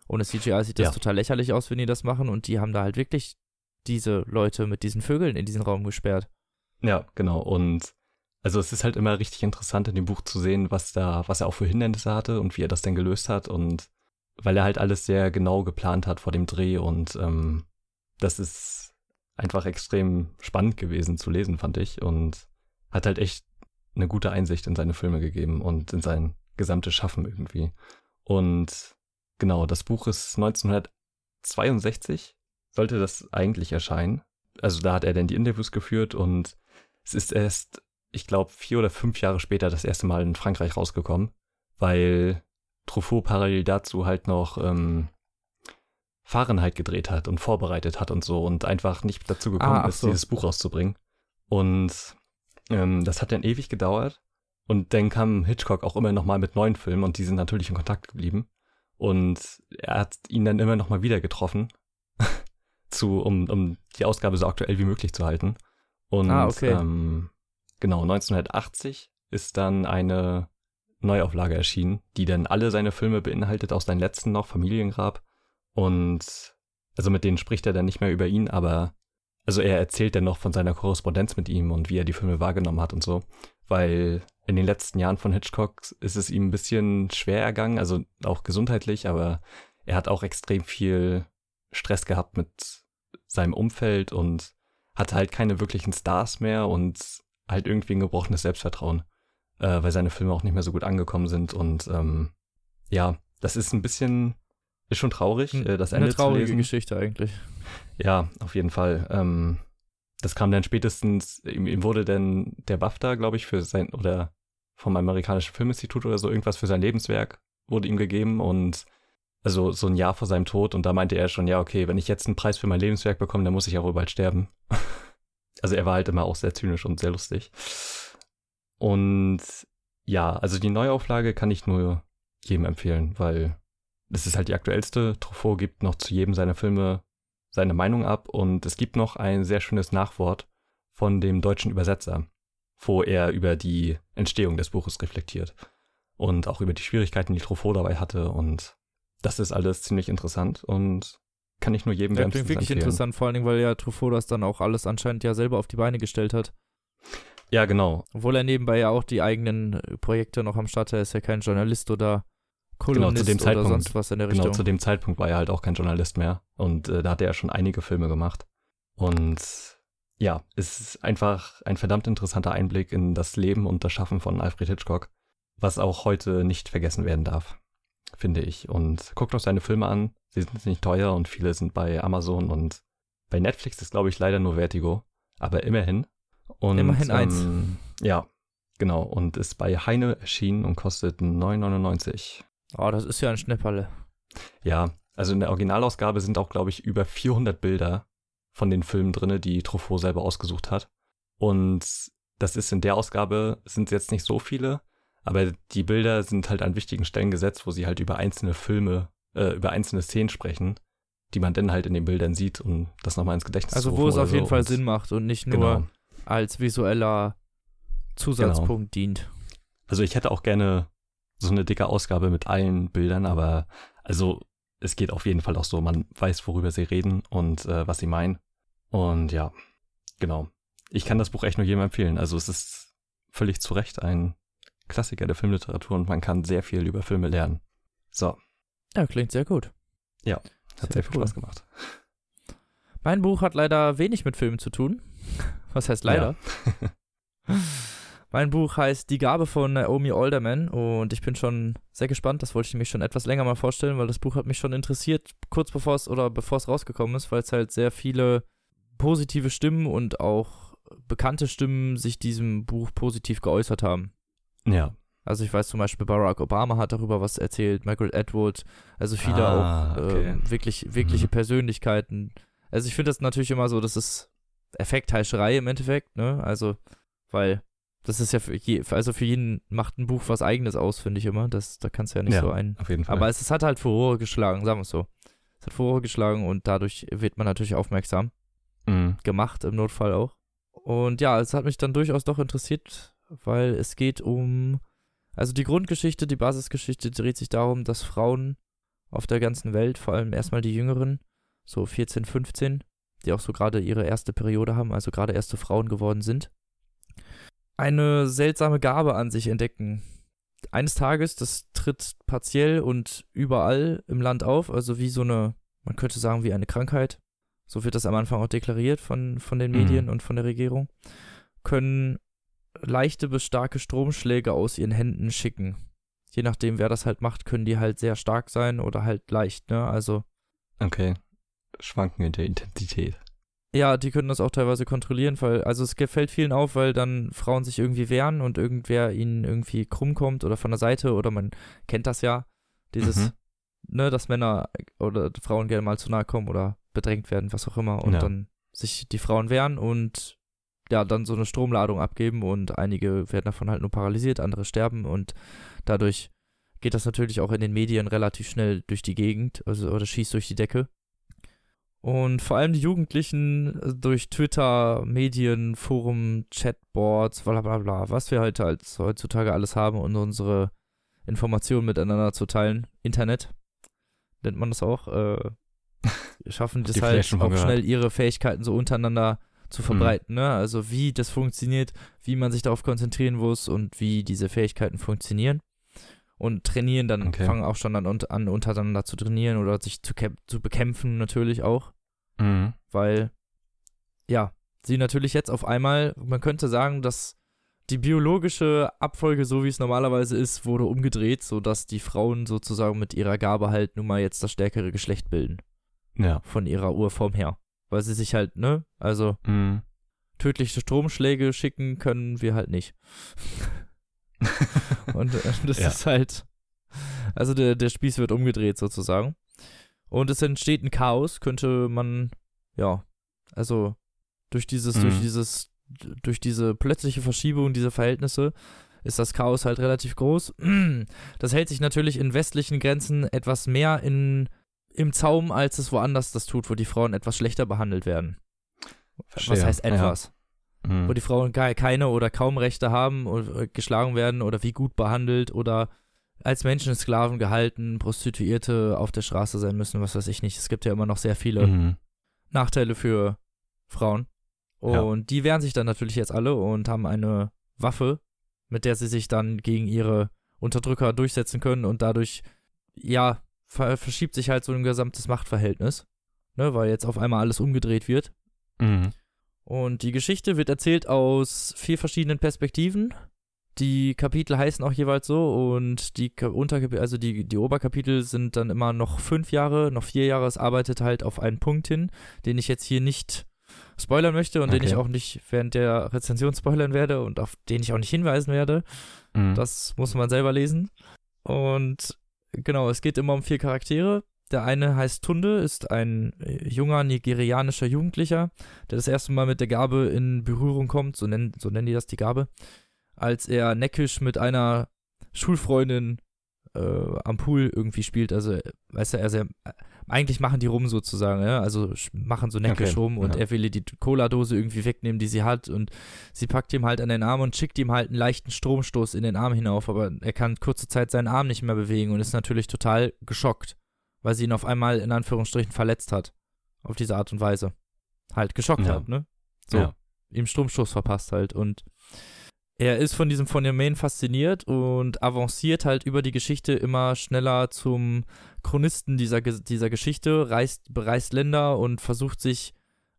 ohne CGI sieht das ja. total lächerlich aus, wenn die das machen. Und die haben da halt wirklich diese Leute mit diesen Vögeln in diesen Raum gesperrt.
Ja, genau. Und also es ist halt immer richtig interessant in dem Buch zu sehen, was da, was er auch für Hindernisse hatte und wie er das denn gelöst hat. Und weil er halt alles sehr genau geplant hat vor dem Dreh und ähm, das ist einfach extrem spannend gewesen zu lesen, fand ich. Und hat halt echt eine gute Einsicht in seine Filme gegeben und in sein gesamtes Schaffen irgendwie. Und genau, das Buch ist 1962, sollte das eigentlich erscheinen. Also da hat er dann die Interviews geführt und es ist erst, ich glaube, vier oder fünf Jahre später das erste Mal in Frankreich rausgekommen, weil Truffaut parallel dazu halt noch ähm, Fahrenheit gedreht hat und vorbereitet hat und so und einfach nicht dazu gekommen ah, ist, so. dieses Buch rauszubringen. Und ähm, das hat dann ewig gedauert. Und dann kam Hitchcock auch immer noch mal mit neuen Filmen und die sind natürlich in Kontakt geblieben. Und er hat ihn dann immer noch mal wieder getroffen, zu, um, um die Ausgabe so aktuell wie möglich zu halten. Und ah, okay. ähm, genau, 1980 ist dann eine Neuauflage erschienen, die dann alle seine Filme beinhaltet, aus seinen letzten noch, Familiengrab. Und also mit denen spricht er dann nicht mehr über ihn, aber also er erzählt dann noch von seiner Korrespondenz mit ihm und wie er die Filme wahrgenommen hat und so, weil in den letzten Jahren von Hitchcock ist es ihm ein bisschen schwer ergangen, also auch gesundheitlich, aber er hat auch extrem viel Stress gehabt mit seinem Umfeld und hatte halt keine wirklichen Stars mehr und halt irgendwie ein gebrochenes Selbstvertrauen, äh, weil seine Filme auch nicht mehr so gut angekommen sind und ähm, ja, das ist ein bisschen ist schon traurig, äh, das Ende
Eine traurige. Geschichte eigentlich.
Ja, auf jeden Fall. Ähm, das kam dann spätestens, ihm, wurde dann der BAFTA, glaube ich, für sein, oder vom amerikanischen Filminstitut oder so, irgendwas für sein Lebenswerk wurde ihm gegeben und also so ein Jahr vor seinem Tod und da meinte er schon, ja, okay, wenn ich jetzt einen Preis für mein Lebenswerk bekomme, dann muss ich auch wohl bald sterben. also er war halt immer auch sehr zynisch und sehr lustig. Und ja, also die Neuauflage kann ich nur jedem empfehlen, weil das ist halt die aktuellste. Truffaut gibt noch zu jedem seiner Filme seine Meinung ab und es gibt noch ein sehr schönes Nachwort von dem deutschen Übersetzer, wo er über die Entstehung des Buches reflektiert und auch über die Schwierigkeiten, die Truffaut dabei hatte und das ist alles ziemlich interessant und kann ich nur jedem
ja, klingt wirklich empfehlen. interessant, vor allen Dingen, weil ja Truffaut das dann auch alles anscheinend ja selber auf die Beine gestellt hat.
Ja, genau.
Obwohl er nebenbei ja auch die eigenen Projekte noch am Start hat, er ist ja kein Journalist oder Kolumnist genau, zu dem Zeitpunkt, oder sonst was in der genau, Richtung.
Genau, zu dem Zeitpunkt war er halt auch kein Journalist mehr. Und äh, da hat er ja schon einige Filme gemacht. Und ja, es ist einfach ein verdammt interessanter Einblick in das Leben und das Schaffen von Alfred Hitchcock, was auch heute nicht vergessen werden darf, finde ich. Und guckt euch seine Filme an. Sie sind nicht teuer und viele sind bei Amazon und bei Netflix ist, glaube ich, leider nur Vertigo. Aber immerhin. Und,
immerhin ähm, eins.
Ja, genau. Und ist bei Heine erschienen und kostet 9,99.
Oh, das ist ja ein Schnäpperle.
Ja, also in der Originalausgabe sind auch, glaube ich, über 400 Bilder von den Filmen drinne, die Truffaut selber ausgesucht hat. Und das ist in der Ausgabe, sind jetzt nicht so viele, aber die Bilder sind halt an wichtigen Stellen gesetzt, wo sie halt über einzelne Filme, äh, über einzelne Szenen sprechen, die man dann halt in den Bildern sieht, um das nochmal ins Gedächtnis
also
zu
rufen. Also wo es auf jeden so. Fall Sinn macht und nicht nur genau. als visueller Zusatzpunkt genau. dient
Also ich hätte auch gerne so eine dicke Ausgabe mit allen Bildern, aber also es geht auf jeden Fall auch so, man weiß, worüber sie reden und äh, was sie meinen. Und ja, genau. Ich kann das Buch echt nur jedem empfehlen. Also es ist völlig zu Recht ein Klassiker der Filmliteratur und man kann sehr viel über Filme lernen. So.
Ja, klingt sehr gut.
Ja, hat sehr, sehr viel cool. Spaß gemacht.
Mein Buch hat leider wenig mit Filmen zu tun. Was heißt leider? Ja. mein Buch heißt Die Gabe von Naomi Alderman und ich bin schon sehr gespannt. Das wollte ich nämlich schon etwas länger mal vorstellen, weil das Buch hat mich schon interessiert, kurz bevor es oder bevor es rausgekommen ist, weil es halt sehr viele positive Stimmen und auch bekannte Stimmen sich diesem Buch positiv geäußert haben.
Ja.
Also ich weiß zum Beispiel, Barack Obama hat darüber was erzählt, Margaret Atwood, also viele ah, auch okay. äh, wirklich, wirkliche mhm. Persönlichkeiten. Also ich finde das natürlich immer so, das ist Effektheischerei im Endeffekt, ne? Also, weil das ist ja für, je, also für jeden macht ein Buch was eigenes aus, finde ich immer. Das, da kannst du ja nicht
ja,
so ein.
Auf jeden Fall.
Aber es, es hat halt Furore geschlagen, sagen wir es so. Es hat Furore geschlagen und dadurch wird man natürlich aufmerksam. Mhm. Gemacht im Notfall auch. Und ja, es hat mich dann durchaus doch interessiert, weil es geht um also die Grundgeschichte, die Basisgeschichte dreht sich darum, dass Frauen auf der ganzen Welt, vor allem erstmal die Jüngeren, so 14, 15, die auch so gerade ihre erste Periode haben, also gerade erste Frauen geworden sind, eine seltsame Gabe an sich entdecken. Eines Tages, das tritt partiell und überall im Land auf, also wie so eine, man könnte sagen, wie eine Krankheit. So wird das am Anfang auch deklariert von, von den Medien mhm. und von der Regierung. Können leichte bis starke Stromschläge aus ihren Händen schicken. Je nachdem, wer das halt macht, können die halt sehr stark sein oder halt leicht, ne? Also.
Okay. Schwanken in der Intensität.
Ja, die können das auch teilweise kontrollieren, weil, also es gefällt vielen auf, weil dann Frauen sich irgendwie wehren und irgendwer ihnen irgendwie krumm kommt oder von der Seite oder man kennt das ja, dieses, mhm. ne, dass Männer oder Frauen gerne mal zu nahe kommen oder bedrängt werden, was auch immer und ja. dann sich die Frauen wehren und ja, dann so eine Stromladung abgeben und einige werden davon halt nur paralysiert, andere sterben und dadurch geht das natürlich auch in den Medien relativ schnell durch die Gegend, also oder schießt durch die Decke. Und vor allem die Jugendlichen äh, durch Twitter, Medien, Forum, Chatboards, bla bla bla, was wir heute halt heutzutage alles haben, um unsere Informationen miteinander zu teilen. Internet nennt man das auch. Äh, schaffen das halt auch schnell ihre Fähigkeiten so untereinander zu verbreiten, mhm. ne? Also wie das funktioniert, wie man sich darauf konzentrieren muss und wie diese Fähigkeiten funktionieren. Und trainieren dann, okay. fangen auch schon an, an, untereinander zu trainieren oder sich zu, zu bekämpfen natürlich auch. Mhm. Weil, ja, sie natürlich jetzt auf einmal, man könnte sagen, dass die biologische Abfolge, so wie es normalerweise ist, wurde umgedreht, sodass die Frauen sozusagen mit ihrer Gabe halt nun mal jetzt das stärkere Geschlecht bilden.
Ja.
Von ihrer Urform her weil sie sich halt, ne, also mhm. tödliche Stromschläge schicken können wir halt nicht. und äh, das ja. ist halt, also der, der Spieß wird umgedreht sozusagen. Und es entsteht ein Chaos, könnte man, ja, also durch dieses, mhm. durch dieses, durch diese plötzliche Verschiebung dieser Verhältnisse ist das Chaos halt relativ groß. Das hält sich natürlich in westlichen Grenzen etwas mehr in im Zaum, als es woanders das tut, wo die Frauen etwas schlechter behandelt werden. Verstehe. Was heißt etwas? Ja. Mhm. Wo die Frauen gar keine oder kaum Rechte haben oder geschlagen werden oder wie gut behandelt oder als Menschensklaven gehalten, Prostituierte auf der Straße sein müssen, was weiß ich nicht. Es gibt ja immer noch sehr viele mhm. Nachteile für Frauen. Und ja. die wehren sich dann natürlich jetzt alle und haben eine Waffe, mit der sie sich dann gegen ihre Unterdrücker durchsetzen können und dadurch, ja, verschiebt sich halt so ein gesamtes Machtverhältnis, ne, weil jetzt auf einmal alles umgedreht wird. Mhm. Und die Geschichte wird erzählt aus vier verschiedenen Perspektiven. Die Kapitel heißen auch jeweils so und die Unterkapitel, also die, die Oberkapitel sind dann immer noch fünf Jahre, noch vier Jahre. Es arbeitet halt auf einen Punkt hin, den ich jetzt hier nicht spoilern möchte und okay. den ich auch nicht während der Rezension spoilern werde und auf den ich auch nicht hinweisen werde. Mhm. Das muss man selber lesen. Und Genau, es geht immer um vier Charaktere. Der eine heißt Tunde, ist ein äh, junger nigerianischer Jugendlicher, der das erste Mal mit der Gabe in Berührung kommt, so nennen, so nennen die das die Gabe, als er neckisch mit einer Schulfreundin äh, am Pool irgendwie spielt. Also, weißt du, er sehr, eigentlich machen die rum sozusagen, ja? also machen so neckisch
Okay,
rum und
ja.
er will ihr die Cola-Dose irgendwie wegnehmen, die sie hat und sie packt ihm halt an den Arm und schickt ihm halt einen leichten Stromstoß in den Arm hinauf, aber er kann kurze Zeit seinen Arm nicht mehr bewegen und ist natürlich total geschockt, weil sie ihn auf einmal in Anführungsstrichen verletzt hat. Auf diese Art und Weise. Halt geschockt
Ja.
hat, ne? So, ihm Stromstoß verpasst halt und er ist von diesem Phänomen fasziniert und avanciert halt über die Geschichte immer schneller zum Chronisten dieser, dieser Geschichte, reist, bereist Länder und versucht sich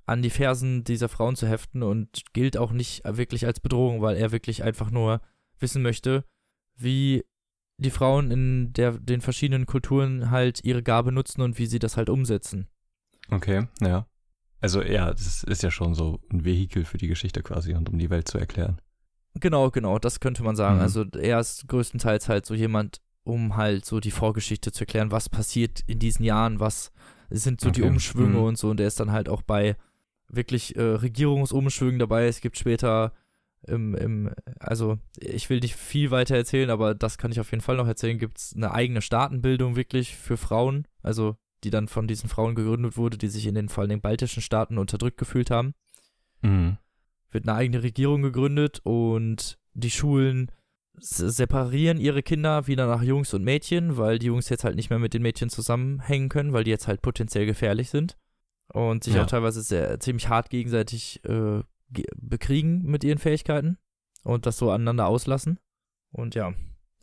an die Fersen dieser Frauen zu heften und gilt auch nicht wirklich als Bedrohung, weil er wirklich einfach nur wissen möchte, wie die Frauen in der, den verschiedenen Kulturen halt ihre Gabe nutzen und wie sie das halt umsetzen.
Okay, ja. Also ja, das ist ja schon so ein Vehikel für die Geschichte quasi und um die Welt zu erklären.
Genau, genau, das könnte man sagen.
Mhm.
Also er ist größtenteils halt so jemand, um halt so die Vorgeschichte zu erklären, was passiert in diesen Jahren, was sind so die
Okay,
Umschwünge
mhm.
und so. Und er ist dann halt auch bei wirklich äh, Regierungsumschwüngen dabei. Es gibt später im, im, also ich will nicht viel weiter erzählen, aber das kann ich auf jeden Fall noch erzählen, gibt es eine eigene Staatenbildung wirklich für Frauen, also die dann von diesen Frauen gegründet wurde, die sich in den vor allem baltischen Staaten unterdrückt gefühlt haben
Mhm.
Wird eine eigene Regierung gegründet und die Schulen se- separieren ihre Kinder wieder nach Jungs und Mädchen, weil die Jungs jetzt halt nicht mehr mit den Mädchen zusammenhängen können, weil die jetzt halt potenziell gefährlich sind und sich
Ja.
auch teilweise sehr ziemlich hart gegenseitig äh, ge- bekriegen mit ihren Fähigkeiten und das so aneinander auslassen. Und ja.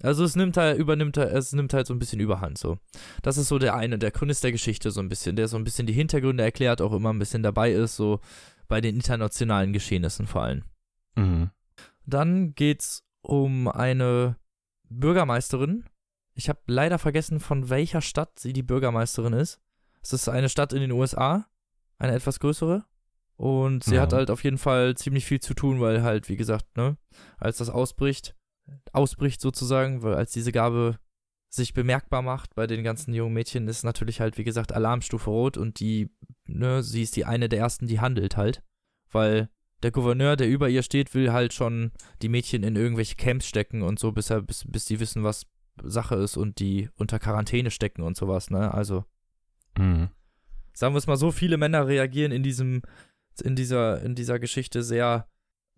Also es nimmt halt, übernimmt halt, es nimmt halt so ein bisschen Überhand so. Das ist so der eine, der Chronist der Geschichte so ein bisschen, der so ein bisschen die Hintergründe erklärt, auch immer ein bisschen dabei ist, so bei den internationalen Geschehnissen vor allem.
Mhm.
Dann geht's um eine Bürgermeisterin. Ich habe leider vergessen, von welcher Stadt sie die Bürgermeisterin ist. Es ist eine Stadt in den USA, eine etwas größere. Und sie
Ja.
hat halt auf jeden Fall ziemlich viel zu tun, weil halt, wie gesagt, ne, als das ausbricht, ausbricht sozusagen, weil als diese Gabe sich bemerkbar macht bei den ganzen jungen Mädchen, ist natürlich halt, wie gesagt, Alarmstufe rot und die, ne, sie ist die eine der ersten, die handelt halt. Weil der Gouverneur, der über ihr steht, will halt schon die Mädchen in irgendwelche Camps stecken und so, bis, er, bis, bis die wissen, was Sache ist und die unter Quarantäne stecken und sowas, ne? Also,
Mhm.
sagen wir es mal so, viele Männer reagieren in diesem, in dieser, in dieser Geschichte sehr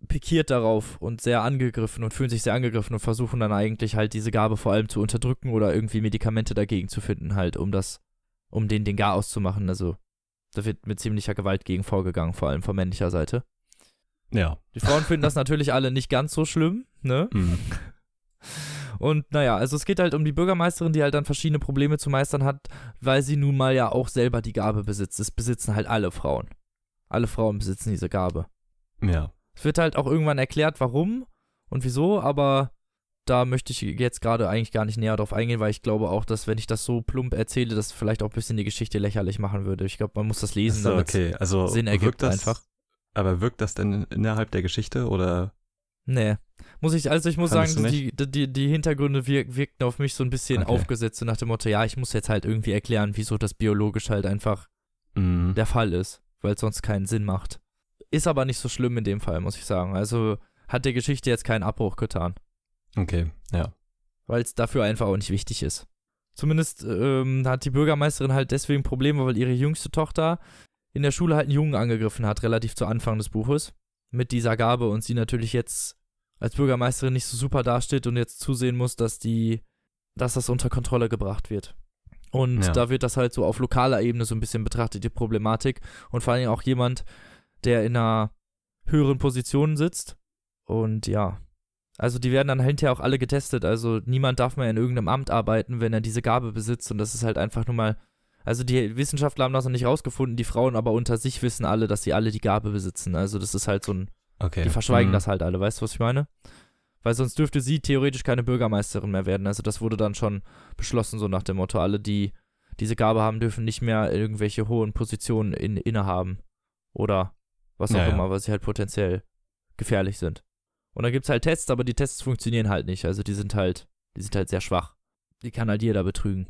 pikiert darauf und sehr angegriffen und fühlen sich sehr angegriffen und versuchen dann eigentlich halt diese Gabe vor allem zu unterdrücken oder irgendwie Medikamente dagegen zu finden, halt, um das, um den, den Gar auszumachen. Also, da wird mit ziemlicher Gewalt gegen vorgegangen, vor allem von männlicher Seite.
Ja.
Die Frauen finden das natürlich alle nicht ganz so schlimm, ne?
Mhm.
Und naja, also es geht halt um die Bürgermeisterin, die halt dann verschiedene Probleme zu meistern hat, weil sie nun mal ja auch selber die Gabe besitzt. Es besitzen halt alle Frauen. Alle Frauen besitzen diese Gabe.
Ja.
Es wird halt auch irgendwann erklärt, warum und wieso, aber da möchte ich jetzt gerade eigentlich gar nicht näher drauf eingehen, weil ich glaube auch, dass wenn ich das so plump erzähle, das vielleicht auch ein bisschen die Geschichte lächerlich machen würde. Ich glaube, man muss das lesen,
Achso,
damit
okay. Also
Sinn ergibt
wirkt das,
einfach.
Aber wirkt das denn innerhalb der Geschichte oder?
Nee. Muss ich, also ich muss
Fandest
sagen, die, die, die Hintergründe wirk, wirkten auf mich so ein bisschen
Okay.
aufgesetzt, so nach dem Motto, ja, ich muss jetzt halt irgendwie erklären, wieso das biologisch halt einfach
Mhm.
der Fall ist, weil es sonst keinen Sinn macht. Ist aber nicht so schlimm in dem Fall, muss ich sagen. Also hat der Geschichte jetzt keinen Abbruch getan,
Okay, ja.
weil es dafür einfach auch nicht wichtig ist. Zumindest ähm, hat die Bürgermeisterin halt deswegen Probleme, weil ihre jüngste Tochter in der Schule halt einen Jungen angegriffen hat, relativ zu Anfang des Buches, mit dieser Gabe und sie natürlich jetzt als Bürgermeisterin nicht so super dasteht und jetzt zusehen muss, dass die, dass das unter Kontrolle gebracht wird. Und
Ja.
da wird das halt so auf lokaler Ebene so ein bisschen betrachtet, die Problematik. Und vor allem auch jemand, der in einer höheren Position sitzt. Und ja. Also die werden dann hinterher auch alle getestet. Also niemand darf mehr in irgendeinem Amt arbeiten, wenn er diese Gabe besitzt. Und das ist halt einfach nur mal. Also die Wissenschaftler haben das noch nicht rausgefunden, die Frauen aber unter sich wissen alle, dass sie alle die Gabe besitzen. Also das ist halt so ein
Okay.
die verschweigen
Mhm.
das halt alle, weißt du, was ich meine? Weil sonst dürfte sie theoretisch keine Bürgermeisterin mehr werden. Also das wurde dann schon beschlossen, so nach dem Motto, alle, die diese Gabe haben, dürfen nicht mehr irgendwelche hohen Positionen in, innehaben. Oder was auch
Ja, ja.
immer, weil sie halt potenziell gefährlich sind. Und dann gibt's halt Tests, aber die Tests funktionieren halt nicht. Also die sind halt, die sind halt sehr schwach. Die kann halt jeder betrügen.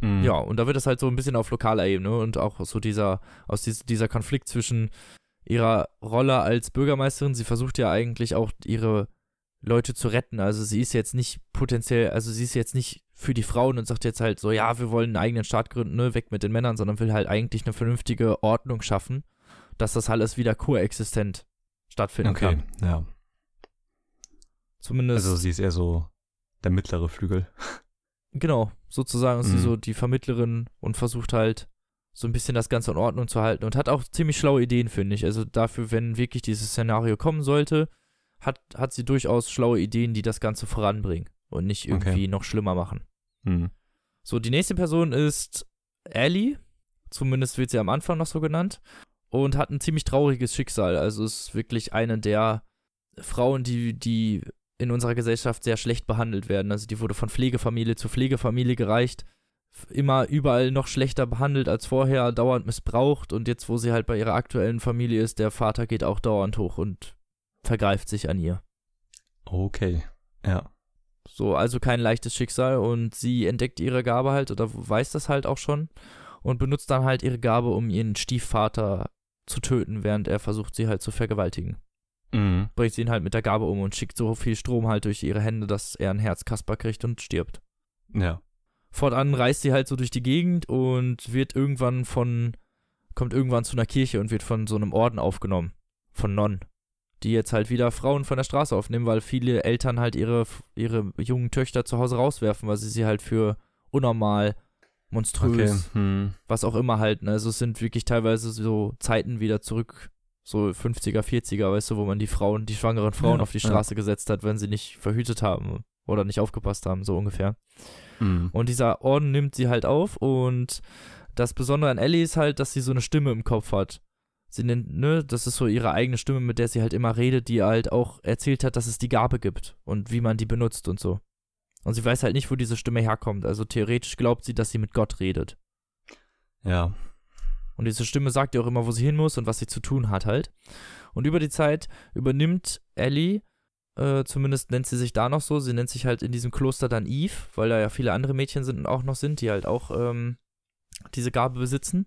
Mhm.
Ja, und da wird das halt so ein bisschen auf lokaler Ebene und auch so dieser, aus dies, dieser Konflikt zwischen ihrer Rolle als Bürgermeisterin. Sie versucht ja eigentlich auch ihre Leute zu retten. Also sie ist jetzt nicht potenziell, also sie ist jetzt nicht für die Frauen und sagt jetzt halt so, ja, wir wollen einen eigenen Staat gründen, ne, weg mit den Männern, sondern will halt eigentlich eine vernünftige Ordnung schaffen, dass das alles wieder koexistent stattfinden
Okay,
kann.
ja.
Zumindest,
Also sie ist eher so der mittlere Flügel.
genau, sozusagen ist sie
Mhm.
so die Vermittlerin und versucht halt so ein bisschen das Ganze in Ordnung zu halten und hat auch ziemlich schlaue Ideen, finde ich. Also dafür, wenn wirklich dieses Szenario kommen sollte, hat, hat sie durchaus schlaue Ideen, die das Ganze voranbringen und nicht irgendwie
Okay.
noch schlimmer machen.
Hm.
So, die nächste Person ist Ellie. Zumindest wird sie am Anfang noch so genannt. Und hat ein ziemlich trauriges Schicksal. Also ist wirklich eine der Frauen, die, die in unserer Gesellschaft sehr schlecht behandelt werden. Also die wurde von Pflegefamilie zu Pflegefamilie gereicht. Immer überall noch schlechter behandelt als vorher, dauernd missbraucht. Und jetzt, wo sie halt bei ihrer aktuellen Familie ist, der Vater geht auch dauernd hoch und vergreift sich an ihr.
Okay. Ja.
So, also kein leichtes Schicksal und sie entdeckt ihre Gabe halt oder weiß das halt auch schon und benutzt dann halt ihre Gabe, um ihren Stiefvater zu töten, während er versucht, sie halt zu vergewaltigen.
Mhm.
Bringt sie ihn halt mit der Gabe um und schickt so viel Strom halt durch ihre Hände, dass er ein Herzkasper kriegt und stirbt.
Ja.
Fortan reist sie halt so durch die Gegend und wird irgendwann von, kommt irgendwann zu einer Kirche und wird von so einem Orden aufgenommen. Von Nonnen. Die jetzt halt wieder Frauen von der Straße aufnehmen, weil viele Eltern halt ihre, ihre jungen Töchter zu Hause rauswerfen, weil sie sie halt für unnormal, monströs,
Okay. Hm.
was auch immer halten. Also es sind wirklich teilweise so Zeiten wieder zurück, so 50er, 40er, weißt du, wo man die Frauen, die schwangeren Frauen
Ja,
auf die
ja.
Straße gesetzt hat, wenn sie nicht verhütet haben oder nicht aufgepasst haben, so ungefähr.
Hm.
Und dieser Orden nimmt sie halt auf und das Besondere an Ellie ist halt, dass sie so eine Stimme im Kopf hat. Sie nennt, ne, das ist so ihre eigene Stimme, mit der sie halt immer redet, die halt auch erzählt hat, dass es die Gabe gibt und wie man die benutzt und so. Und sie weiß halt nicht, wo diese Stimme herkommt. Also theoretisch glaubt sie, dass sie mit Gott redet.
Ja.
Und diese Stimme sagt ihr auch immer, wo sie hin muss und was sie zu tun hat halt. Und über die Zeit übernimmt Ellie, äh, zumindest nennt sie sich da noch so, sie nennt sich halt in diesem Kloster dann Eve, weil da ja viele andere Mädchen sind und auch noch sind, die halt auch ähm, diese Gabe besitzen.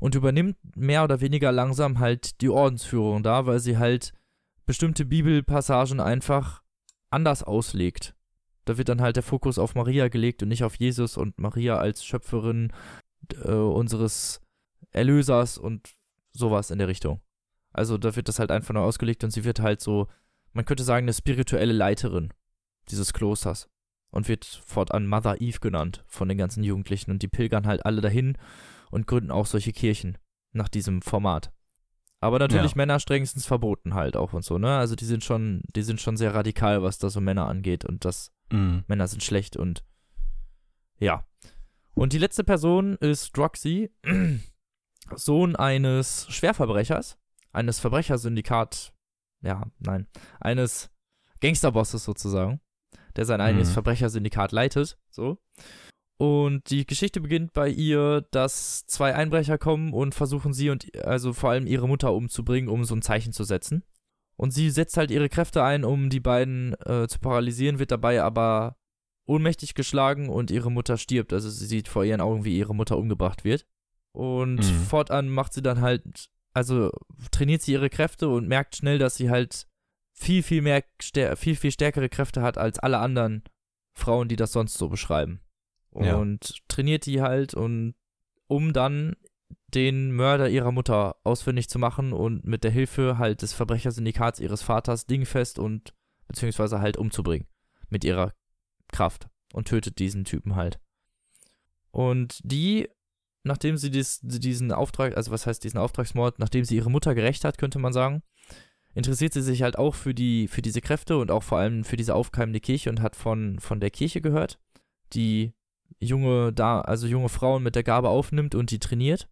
Und übernimmt mehr oder weniger langsam halt die Ordensführung da, weil sie halt bestimmte Bibelpassagen einfach anders auslegt. Da wird dann halt der Fokus auf Maria gelegt und nicht auf Jesus und Maria als Schöpferin äh, unseres Erlösers und sowas in der Richtung. Also da wird das halt einfach nur ausgelegt und sie wird halt so, man könnte sagen, eine spirituelle Leiterin dieses Klosters und wird fortan Mother Eve genannt von den ganzen Jugendlichen und die pilgern halt alle dahin und gründen auch solche Kirchen nach diesem Format. Aber natürlich
Ja.
Männer strengstens verboten halt auch und so, ne? Also die sind schon, die sind schon sehr radikal, was da so Männer angeht und das
Hm.
Männer sind schlecht und ja. Und die letzte Person ist Droxy, Sohn eines Schwerverbrechers, eines Verbrechersyndikat, ja, nein, eines Gangsterbosses sozusagen, der sein eigenes
Mhm.
Verbrechersyndikat leitet, so. Und die Geschichte beginnt bei ihr, dass zwei Einbrecher kommen und versuchen sie und also vor allem ihre Mutter umzubringen, um so ein Zeichen zu setzen. Und sie setzt halt ihre Kräfte ein, um die beiden äh, zu paralysieren, wird dabei aber ohnmächtig geschlagen und ihre Mutter stirbt. Also sie sieht vor ihren Augen, wie ihre Mutter umgebracht wird. Und
Mhm.
fortan macht sie dann halt, also trainiert sie ihre Kräfte und merkt schnell, dass sie halt viel, viel mehr, viel, viel stärkere Kräfte hat als alle anderen Frauen, die das sonst so beschreiben.
Ja.
Und trainiert die halt und um dann den Mörder ihrer Mutter ausfindig zu machen und mit der Hilfe halt des Verbrechersyndikats ihres Vaters dingfest und beziehungsweise halt umzubringen mit ihrer Kraft und tötet diesen Typen halt. Und die, nachdem sie dies, diesen Auftrag, also was heißt diesen Auftragsmord, nachdem sie ihre Mutter gerecht hat, könnte man sagen, interessiert sie sich halt auch für die, für diese Kräfte und auch vor allem für diese aufkeimende Kirche und hat von, von der Kirche gehört, die junge da, also junge Frauen mit der Gabe aufnimmt und die trainiert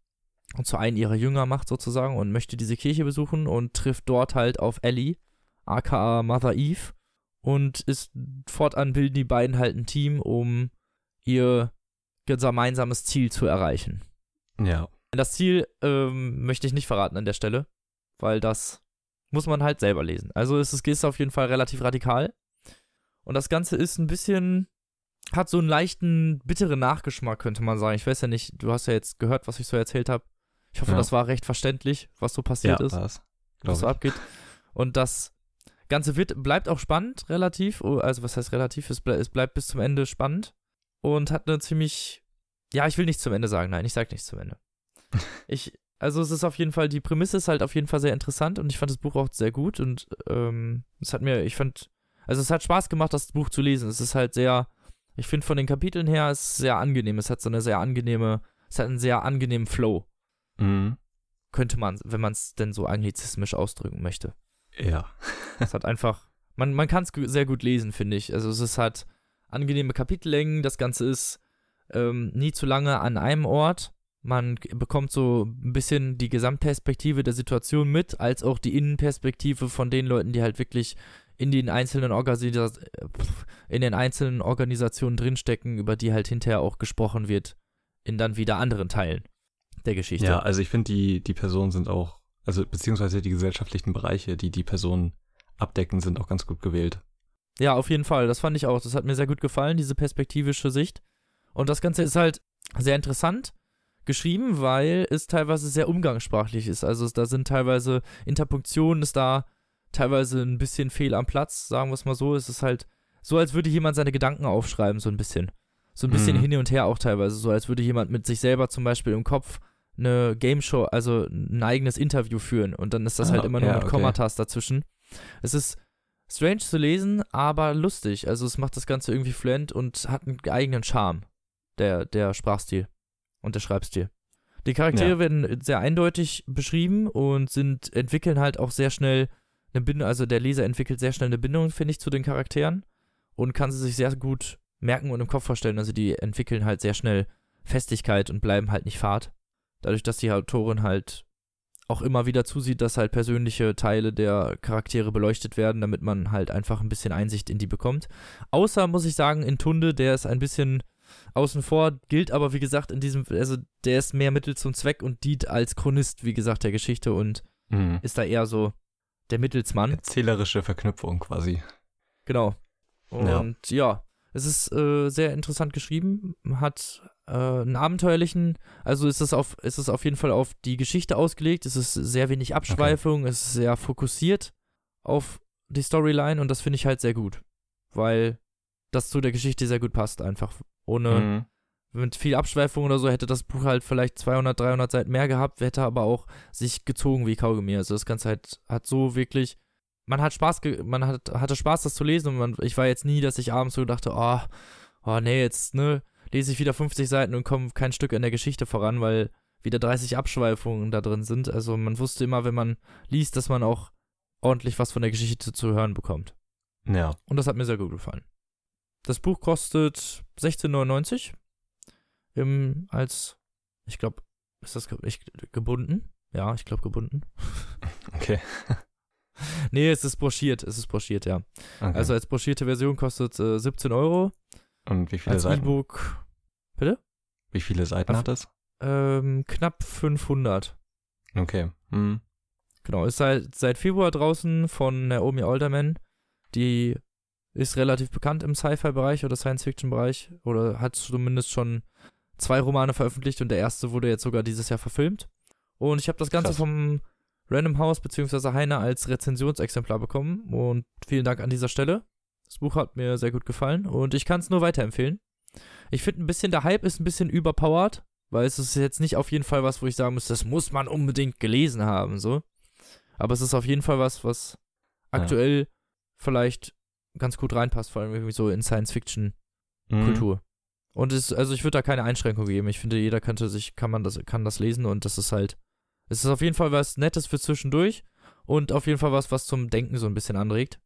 und zu einem ihrer Jünger macht sozusagen und möchte diese Kirche besuchen und trifft dort halt auf Ellie, aka Mother Eve und ist fortan bilden die beiden halt ein Team, um ihr gemeinsames Ziel zu erreichen.
Ja.
Das Ziel ähm, möchte ich nicht verraten an der Stelle, weil das muss man halt selber lesen. Also es ist, ist auf jeden Fall relativ radikal. Und das Ganze ist ein bisschen, hat so einen leichten, bitteren Nachgeschmack, könnte man sagen. Ich weiß ja nicht, du hast ja jetzt gehört, was ich so erzählt habe. Ich hoffe,
Ja.
das war recht verständlich, was so passiert
ja,
ist,
war's.
was so
ich.
abgeht. Und das Ganze wird, bleibt auch spannend, relativ. Oh, Also was heißt relativ? Es, ble es bleibt bis zum Ende spannend. und hat eine ziemlich, ja, ich will nichts zum Ende sagen, nein, ich sag nichts zum Ende. ich, also es ist auf jeden Fall, die Prämisse ist halt auf jeden Fall sehr interessant und ich fand das Buch auch sehr gut und ähm, es hat mir, ich fand, also es hat Spaß gemacht, das Buch zu lesen. Es ist halt sehr, ich finde von den Kapiteln her, es ist sehr angenehm. Es hat so eine sehr angenehme, es hat einen sehr angenehmen Flow.
Mhm.
Könnte man, wenn man es denn so anglizismisch ausdrücken möchte.
Ja.
es hat einfach, man, man kann es sehr gut lesen, finde ich. Also es ist halt angenehme Kapitellängen, das Ganze ist ähm, nie zu lange an einem Ort. Man bekommt so ein bisschen die Gesamtperspektive der Situation mit, als auch die Innenperspektive von den Leuten, die halt wirklich in den einzelnen Organisa in den einzelnen Organisationen drinstecken, über die halt hinterher auch gesprochen wird, in dann wieder anderen Teilen der Geschichte.
Ja, also ich finde, die, die Personen sind auch, also beziehungsweise die gesellschaftlichen Bereiche, die die Personen abdecken, sind auch ganz gut gewählt.
Ja, auf jeden Fall. Das fand ich auch. Das hat mir sehr gut gefallen, diese perspektivische Sicht. Und das Ganze ist halt sehr interessant geschrieben, weil es teilweise sehr umgangssprachlich ist. Also da sind teilweise Interpunktionen, ist da teilweise ein bisschen fehl am Platz, sagen wir es mal so. Es ist halt so, als würde jemand seine Gedanken aufschreiben, so ein bisschen. So ein bisschen mhm. hin und her auch teilweise. So als würde jemand mit sich selber zum Beispiel im Kopf eine Game Show, also ein eigenes Interview führen. Und dann ist das ah, halt immer nur ja, mit okay. Kommatas dazwischen. Es ist strange zu lesen, aber lustig. Also es macht das Ganze irgendwie fluent und hat einen eigenen Charme, der, der Sprachstil und der Schreibstil. Die Charaktere ja. werden sehr eindeutig beschrieben und sind, entwickeln halt auch sehr schnell eine Bindung, also der Leser entwickelt sehr schnell eine Bindung, finde ich, zu den Charakteren und kann sie sich sehr gut merken und im Kopf vorstellen. Also die entwickeln halt sehr schnell Festigkeit und bleiben halt nicht fad. Dadurch, dass die Autorin halt auch immer wieder zusieht, dass halt persönliche Teile der Charaktere beleuchtet werden, damit man halt einfach ein bisschen Einsicht in die bekommt. Außer, muss ich sagen, in Tunde, der ist ein bisschen außen vor, gilt aber, wie gesagt, in diesem, also der ist mehr Mittel zum Zweck und dient als Chronist, wie gesagt, der Geschichte und mhm. ist da eher so der Mittelsmann.
Erzählerische Verknüpfung quasi.
Genau. Und ja, ja es ist äh, sehr interessant geschrieben, hat äh, einen abenteuerlichen, also ist es auf, ist es auf jeden Fall auf die Geschichte ausgelegt, es ist sehr wenig Abschweifung, okay. es ist sehr fokussiert auf die Storyline und das finde ich halt sehr gut, weil das zu der Geschichte sehr gut passt einfach. Ohne, mhm mit viel Abschweifung oder so hätte das Buch halt vielleicht 200, 300 Seiten mehr gehabt, hätte aber auch sich gezogen wie Kaugummi. Also das Ganze halt hat so wirklich, man hat Spaß, man hat, hatte Spaß, das zu lesen und man, ich war jetzt nie, dass ich abends so dachte, oh, oh nee, jetzt, ne, lese ich wieder 50 Seiten und komme kein Stück in der Geschichte voran, weil wieder 30 Abschweifungen da drin sind. Also man wusste immer, wenn man liest, dass man auch ordentlich was von der Geschichte zu hören bekommt.
Ja.
Und das hat mir sehr gut gefallen. Das Buch kostet 16,99 im, als, ich glaube, ist das ich, gebunden? Ja, ich glaube gebunden.
Okay.
nee, es ist broschiert, es ist broschiert, ja. Okay. Also als broschierte Version kostet äh, 17 Euro.
Und wie viele
als
Seiten?
E-Book. Bitte?
Wie viele Seiten Ach, hat es?
Ähm, knapp 500.
Okay. Hm.
Genau, ist seit, seit Februar draußen von Naomi Alderman. Die ist relativ bekannt im Sci-Fi-Bereich oder Science-Fiction-Bereich oder hat zumindest schon zwei Romane veröffentlicht und der erste wurde jetzt sogar dieses Jahr verfilmt. Und ich habe das Ganze Krass. vom Random House bzw. Heiner als Rezensionsexemplar bekommen und vielen Dank an dieser Stelle. Das Buch hat mir sehr gut gefallen und ich kann es nur weiterempfehlen. Ich finde ein bisschen, der Hype ist ein bisschen überpowered, weil es ist jetzt nicht auf jeden Fall was, wo ich sagen muss, das muss man unbedingt gelesen haben, so. Aber es ist auf jeden Fall was, was aktuell ja. vielleicht ganz gut reinpasst, vor allem irgendwie so in Science-Fiction-Kultur. Mhm. Und es, also ich würde da keine Einschränkung geben. Ich finde, jeder könnte sich, kann man das, kann das lesen und das ist halt, es ist auf jeden Fall was Nettes für zwischendurch und auf jeden Fall was, was zum Denken so ein bisschen anregt.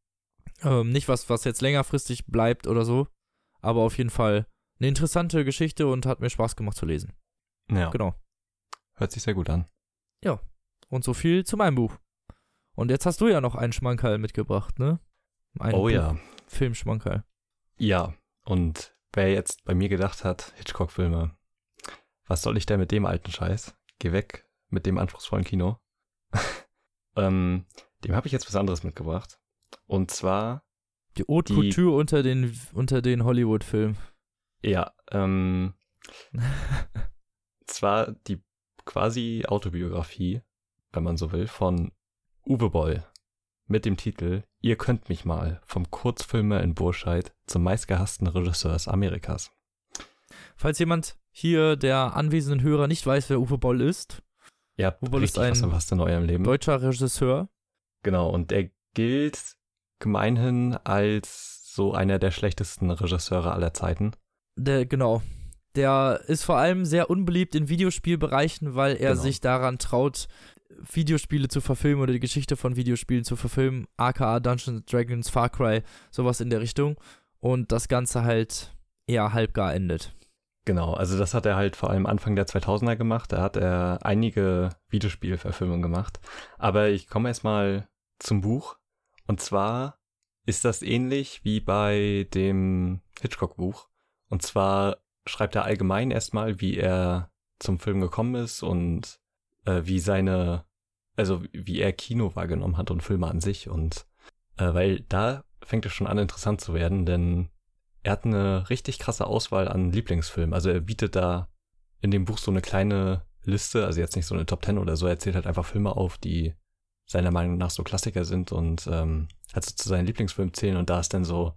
Ähm, nicht was, was jetzt längerfristig bleibt oder so, aber auf jeden Fall eine interessante Geschichte und hat mir Spaß gemacht zu lesen.
Ja.
Genau.
Hört sich sehr gut an.
Ja. Und so viel zu meinem Buch. Und jetzt hast du ja noch einen Schmankerl mitgebracht, ne?
Ein oh Buch ja.
Filmschmankerl.
Ja. Und Wer jetzt bei mir gedacht hat, Hitchcock-Filme, was soll ich denn mit dem alten Scheiß? Geh weg mit dem anspruchsvollen Kino. ähm, dem habe ich jetzt was anderes mitgebracht. Und zwar.
Die Haute die, Couture unter den, unter den Hollywood-Filmen.
Ja, ähm. zwar die quasi Autobiografie, wenn man so will, von Uwe Boll mit dem Titel Ihr könnt mich mal vom Kurzfilmer in Burscheid zum meistgehassten Regisseurs Amerikas.
Falls jemand hier der anwesenden Hörer nicht weiß, wer Uwe Boll ist, Uwe Boll ist
was
ein
verpasst in eurem Leben.
deutscher Regisseur.
Genau, und er gilt gemeinhin als so einer der schlechtesten Regisseure aller Zeiten.
Der, genau. Der ist vor allem sehr unbeliebt in Videospielbereichen, weil er
Genau.
sich daran traut, Videospiele zu verfilmen oder die Geschichte von Videospielen zu verfilmen, aka Dungeons Dragons, Far Cry, sowas in der Richtung. Und das Ganze halt eher halbgar endet.
Genau, also das hat er halt vor allem Anfang der 2000er gemacht. Da hat er einige Videospielverfilmungen gemacht. Aber ich komme erstmal zum Buch. Und zwar ist das ähnlich wie bei dem Hitchcock-Buch. Und zwar schreibt er allgemein erstmal, wie er zum Film gekommen ist und äh, wie seine, also wie er Kino wahrgenommen hat und Filme an sich. Und äh, weil da fängt es schon an interessant zu werden, denn er hat eine richtig krasse Auswahl an Lieblingsfilmen. Also er bietet da in dem Buch so eine kleine Liste, also jetzt nicht so eine Top Ten oder so, er zählt halt einfach Filme auf, die seiner Meinung nach so Klassiker sind und ähm, hat so zu seinen Lieblingsfilmen zählen und da ist dann so,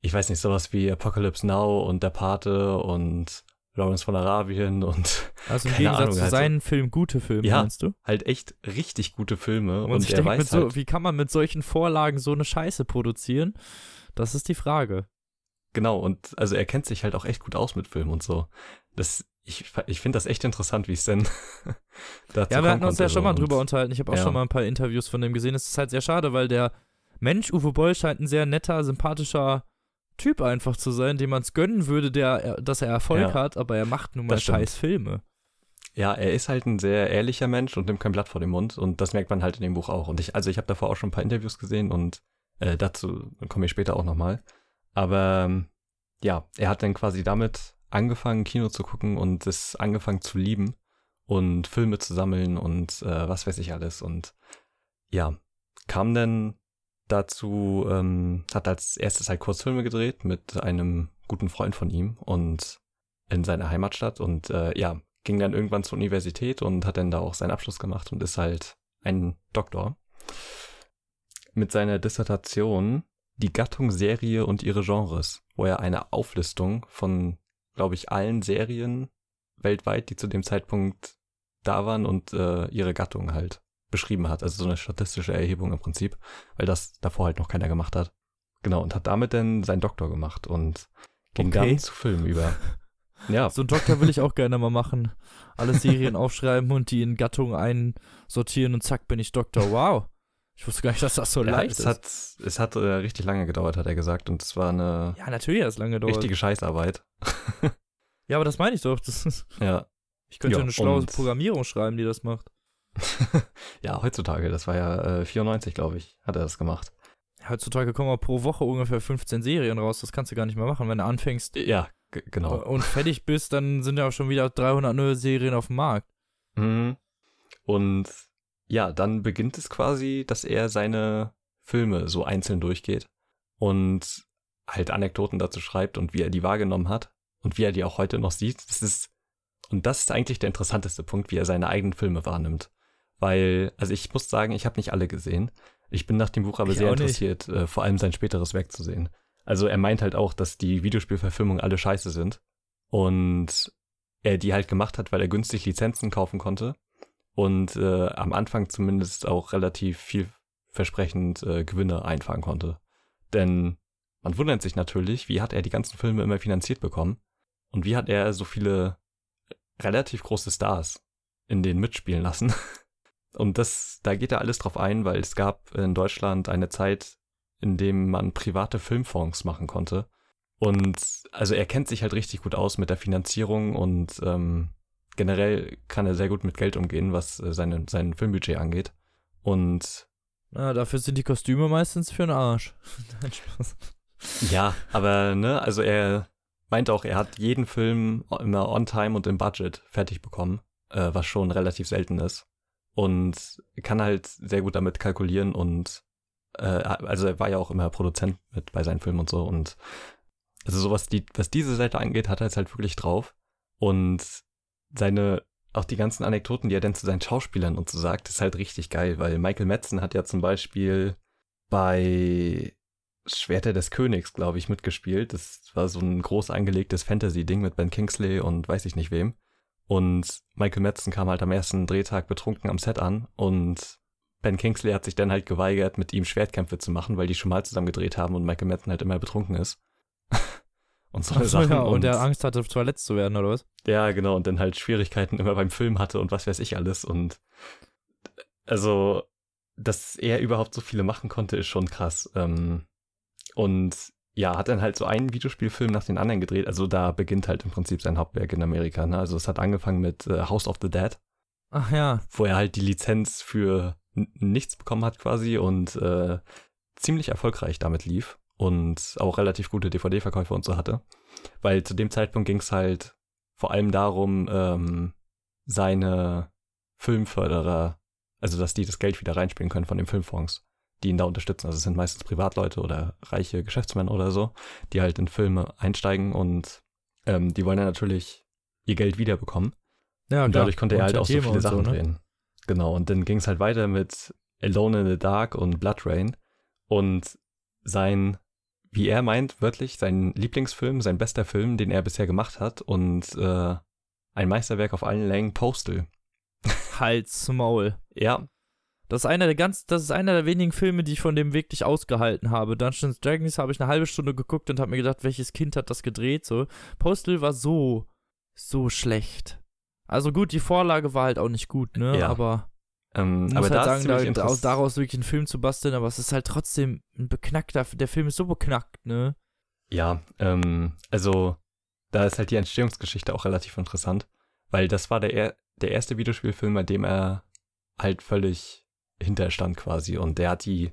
ich weiß nicht, sowas wie Apocalypse Now und Der Pate und Lawrence von Arabien und
Also im Gegensatz
Ahnung,
zu
also-
seinen Filmen gute Filme,
Ja,
meinst du?
halt echt richtig gute Filme
Und,
und,
ich
er weiß
so,
halt,
wie kann man mit solchen Vorlagen so eine Scheiße produzieren? Das ist die Frage.
Genau, und also er kennt sich halt auch echt gut aus mit Filmen und so. Das, ich, ich finde das echt interessant, wie es denn dazu
Ja, wir hatten uns ja schon mal drüber unterhalten. Ich habe auch
ja.
schon mal ein paar Interviews von dem gesehen. Es ist halt sehr schade, weil der Mensch Uwe Boll scheint ein sehr netter, sympathischer Typ einfach zu sein, dem man es gönnen würde, der, dass er Erfolg
Ja.
hat, aber er macht nun mal
Das stimmt.
scheiß Filme.
Ja, er ist halt ein sehr ehrlicher Mensch und nimmt kein Blatt vor den Mund und das merkt man halt in dem Buch auch. Und ich, also ich habe davor auch schon ein paar Interviews gesehen und äh, dazu komme ich später auch nochmal. Aber ähm, ja, er hat dann quasi damit angefangen, Kino zu gucken und es angefangen zu lieben und Filme zu sammeln und äh, was weiß ich alles. Und ja, kam dann dazu, ähm, hat als erstes halt Kurzfilme gedreht mit einem guten Freund von ihm und in seiner Heimatstadt und äh, ja, ging dann irgendwann zur Universität und hat dann da auch seinen Abschluss gemacht und ist halt ein Doktor. Mit seiner Dissertation Die Gattung Serie und ihre Genres, wo er eine Auflistung von, glaube ich, allen Serien weltweit, die zu dem Zeitpunkt da waren und äh, ihre Gattung halt beschrieben hat. Also so eine statistische Erhebung im Prinzip, weil das davor halt noch keiner gemacht hat. Genau, und hat damit dann seinen Doktor gemacht und ging
Okay.
dann zu Filmen über. Ja,
So einen Doktor will ich auch gerne mal machen. Alle Serien aufschreiben und die in Gattungen einsortieren und zack, bin ich Doktor. Wow. Ich wusste gar nicht, dass das so
ja
leicht
es
ist.
hat, es hat äh, richtig lange gedauert, hat er gesagt, und es war eine
ja, natürlich hat es lange gedauert.
richtige Scheißarbeit.
Ja, aber das meine ich doch. Das ist,
Ja,
ich könnte
Ja,
eine schlaue Programmierung schreiben, die das macht.
ja, heutzutage, das war ja äh, 94, glaube ich, hat er das gemacht.
Heutzutage kommen auch pro Woche ungefähr 15 Serien raus. Das kannst du gar nicht mehr machen. Wenn du anfängst
Ja, genau.
und fertig bist, dann sind ja auch schon wieder 300 neue Serien auf dem Markt.
Mhm. Und ja, dann beginnt es quasi, dass er seine Filme so einzeln durchgeht und halt Anekdoten dazu schreibt und wie er die wahrgenommen hat und wie er die auch heute noch sieht. Das ist, und das ist eigentlich der interessanteste Punkt, wie er seine eigenen Filme wahrnimmt. Weil, also ich muss sagen, ich habe nicht alle gesehen. Ich bin nach dem Buch aber
Ich
sehr interessiert, äh, vor allem sein späteres Werk zu sehen. Also er meint halt auch, dass die Videospielverfilmungen alle scheiße sind und er die halt gemacht hat, weil er günstig Lizenzen kaufen konnte und äh, am Anfang zumindest auch relativ vielversprechend äh, Gewinne einfahren konnte. Denn man wundert sich natürlich, wie hat er die ganzen Filme immer finanziert bekommen und wie hat er so viele relativ große Stars in denen mitspielen lassen. Und das, da geht er alles drauf ein, weil es gab in Deutschland eine Zeit, in dem man private Filmfonds machen konnte. Und also er kennt sich halt richtig gut aus mit der Finanzierung und ähm, generell kann er sehr gut mit Geld umgehen, was äh, seine, sein Filmbudget angeht. Und
Na, dafür sind die Kostüme meistens für den Arsch. Nein, Spaß.
ja, aber ne, also er meint auch, er hat jeden Film immer on time und im Budget fertig bekommen, äh, was schon relativ selten ist. Und kann halt sehr gut damit kalkulieren und äh, also er war ja auch immer Produzent mit bei seinen Filmen und so und also sowas, die, was diese Seite angeht, hat er jetzt halt wirklich drauf. Und seine, auch die ganzen Anekdoten, die er dann zu seinen Schauspielern und so sagt, ist halt richtig geil, weil Michael Madsen hat ja zum Beispiel bei Schwerter des Königs, glaube ich, mitgespielt. Das war so ein groß angelegtes Fantasy-Ding mit Ben Kingsley und weiß ich nicht wem. Und Michael Madsen kam halt am ersten Drehtag betrunken am Set an und Ben Kingsley hat sich dann halt geweigert, mit ihm Schwertkämpfe zu machen, weil die schon mal zusammen gedreht haben und Michael Madsen halt immer betrunken ist.
Und so, Ach so Sachen. Ja, und, und der Angst hatte, verletzt zu werden, oder was?
Ja, genau, und dann halt Schwierigkeiten immer beim Film hatte und was weiß ich alles. Und also, dass er überhaupt so viele machen konnte, ist schon krass. Ähm, und ja, hat dann halt so einen Videospielfilm nach den anderen gedreht. Also da beginnt halt im Prinzip sein Hauptwerk in Amerika. Ne? Also es hat angefangen mit äh, House of the Dead.
Ach ja.
Wo er halt die Lizenz für nichts bekommen hat quasi und äh, ziemlich erfolgreich damit lief und auch relativ gute DVD-Verkäufe und so hatte. Weil zu dem Zeitpunkt ging es halt vor allem darum, ähm, seine Filmförderer, also dass die das Geld wieder reinspielen können von den Filmfonds, die ihn da unterstützen. Also es sind meistens Privatleute oder reiche Geschäftsmänner oder so, die halt in Filme einsteigen und ähm, die wollen dann natürlich ihr Geld wiederbekommen. Ja, und dadurch konnte er halt auch so viele Sachen so, ne? drehen. Genau, und dann ging es halt weiter mit Alone in the Dark und Blood Rain. Und sein, wie er meint, wörtlich, sein Lieblingsfilm, sein bester Film, den er bisher gemacht hat. Und äh, ein Meisterwerk auf allen Längen, Postal.
Hals Maul.
Ja.
Das ist einer der ganz, das ist einer der wenigen Filme, die ich von dem wirklich ausgehalten habe. Dungeons Dragons habe ich eine halbe Stunde geguckt und habe mir gedacht, welches Kind hat das gedreht? So. Postal war so, so schlecht. Also gut, die Vorlage war halt auch nicht gut, ne? Ja. Aber ähm, aber halt sagen, da, aus, daraus wirklich einen Film zu basteln, aber es ist halt trotzdem ein beknackter, der Film ist so beknackt, ne?
Ja, ähm, also da ist halt die Entstehungsgeschichte auch relativ interessant, weil das war der, der erste Videospielfilm, bei dem er halt völlig hinterstand quasi und der hat die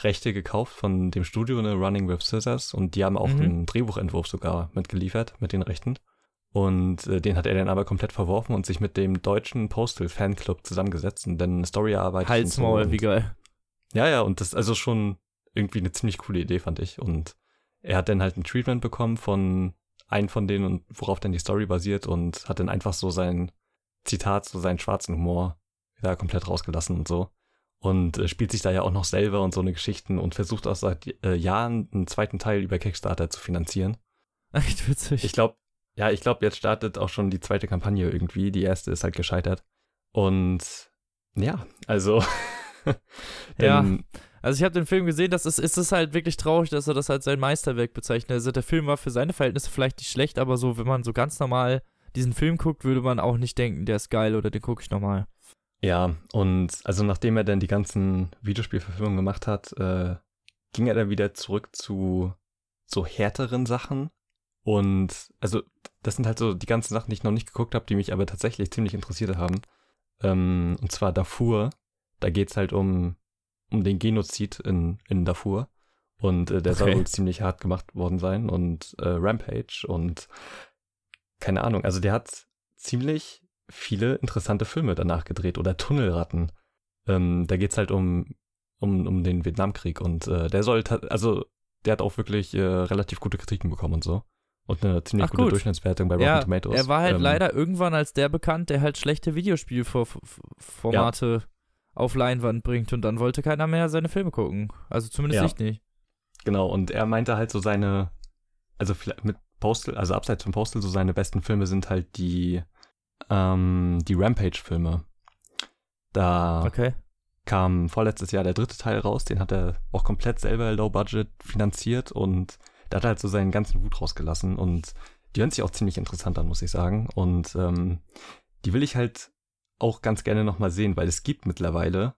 Rechte gekauft von dem Studio, ne, Running with Scissors und die haben auch mhm. einen Drehbuchentwurf sogar mitgeliefert mit den Rechten. Und äh, den hat er dann aber komplett verworfen und sich mit dem deutschen Postal Fanclub zusammengesetzt und dann eine Story erarbeitet.
Halsmaul, so. wie geil.
Ja, ja, und das ist also schon irgendwie eine ziemlich coole Idee, fand ich. Und er hat dann halt ein Treatment bekommen von einem von denen und worauf dann die Story basiert und hat dann einfach so sein Zitat, so seinen schwarzen Humor wieder komplett rausgelassen und so. Und äh, spielt sich da ja auch noch selber und so eine Geschichten und versucht auch seit äh, Jahren einen zweiten Teil über Kickstarter zu finanzieren.
Echt witzig.
Ich glaube, ja, ich glaube, jetzt startet auch schon die zweite Kampagne irgendwie. Die erste ist halt gescheitert. Und ja, also.
ja. Also ich habe den Film gesehen, das ist, ist es halt wirklich traurig, dass er das als sein Meisterwerk bezeichnet. Also der Film war für seine Verhältnisse vielleicht nicht schlecht, aber so, wenn man so ganz normal diesen Film guckt, würde man auch nicht denken, der ist geil oder den gucke ich nochmal.
Ja, und also nachdem er dann die ganzen Videospielverfilmungen gemacht hat, äh, ging er dann wieder zurück zu so härteren Sachen. Und also das sind halt so die ganzen Sachen, die ich noch nicht geguckt habe, die mich aber tatsächlich ziemlich interessiert haben. Ähm, und zwar Darfur. Da geht's halt um, um den Genozid in, in Darfur. Und äh, der okay. soll wohl ziemlich hart gemacht worden sein. Und äh, Rampage und keine Ahnung. Also der hat ziemlich viele interessante Filme danach gedreht. Oder Tunnelratten. Ähm, da geht's halt um, um, um den Vietnamkrieg. Und äh, der soll, also der hat auch wirklich äh, relativ gute Kritiken bekommen und so. Und eine ziemlich Ach, gute gut. Durchschnittswertung bei Rotten ja, Tomatoes.
Er war halt ähm, leider irgendwann als der bekannt, der halt schlechte Videospielformate ja. auf Leinwand bringt und dann wollte keiner mehr seine Filme gucken. Also zumindest ja. ich nicht.
Genau, und er meinte halt so seine, also mit Postal, also abseits von Postal, so seine besten Filme sind halt die, ähm, die Rampage-Filme. Da
okay.
kam vorletztes Jahr der dritte Teil raus, den hat er auch komplett selber low budget finanziert und da hat er halt so seinen ganzen Wut rausgelassen und die hören sich auch ziemlich interessant an, muss ich sagen. Und ähm, die will ich halt auch ganz gerne nochmal sehen, weil es gibt mittlerweile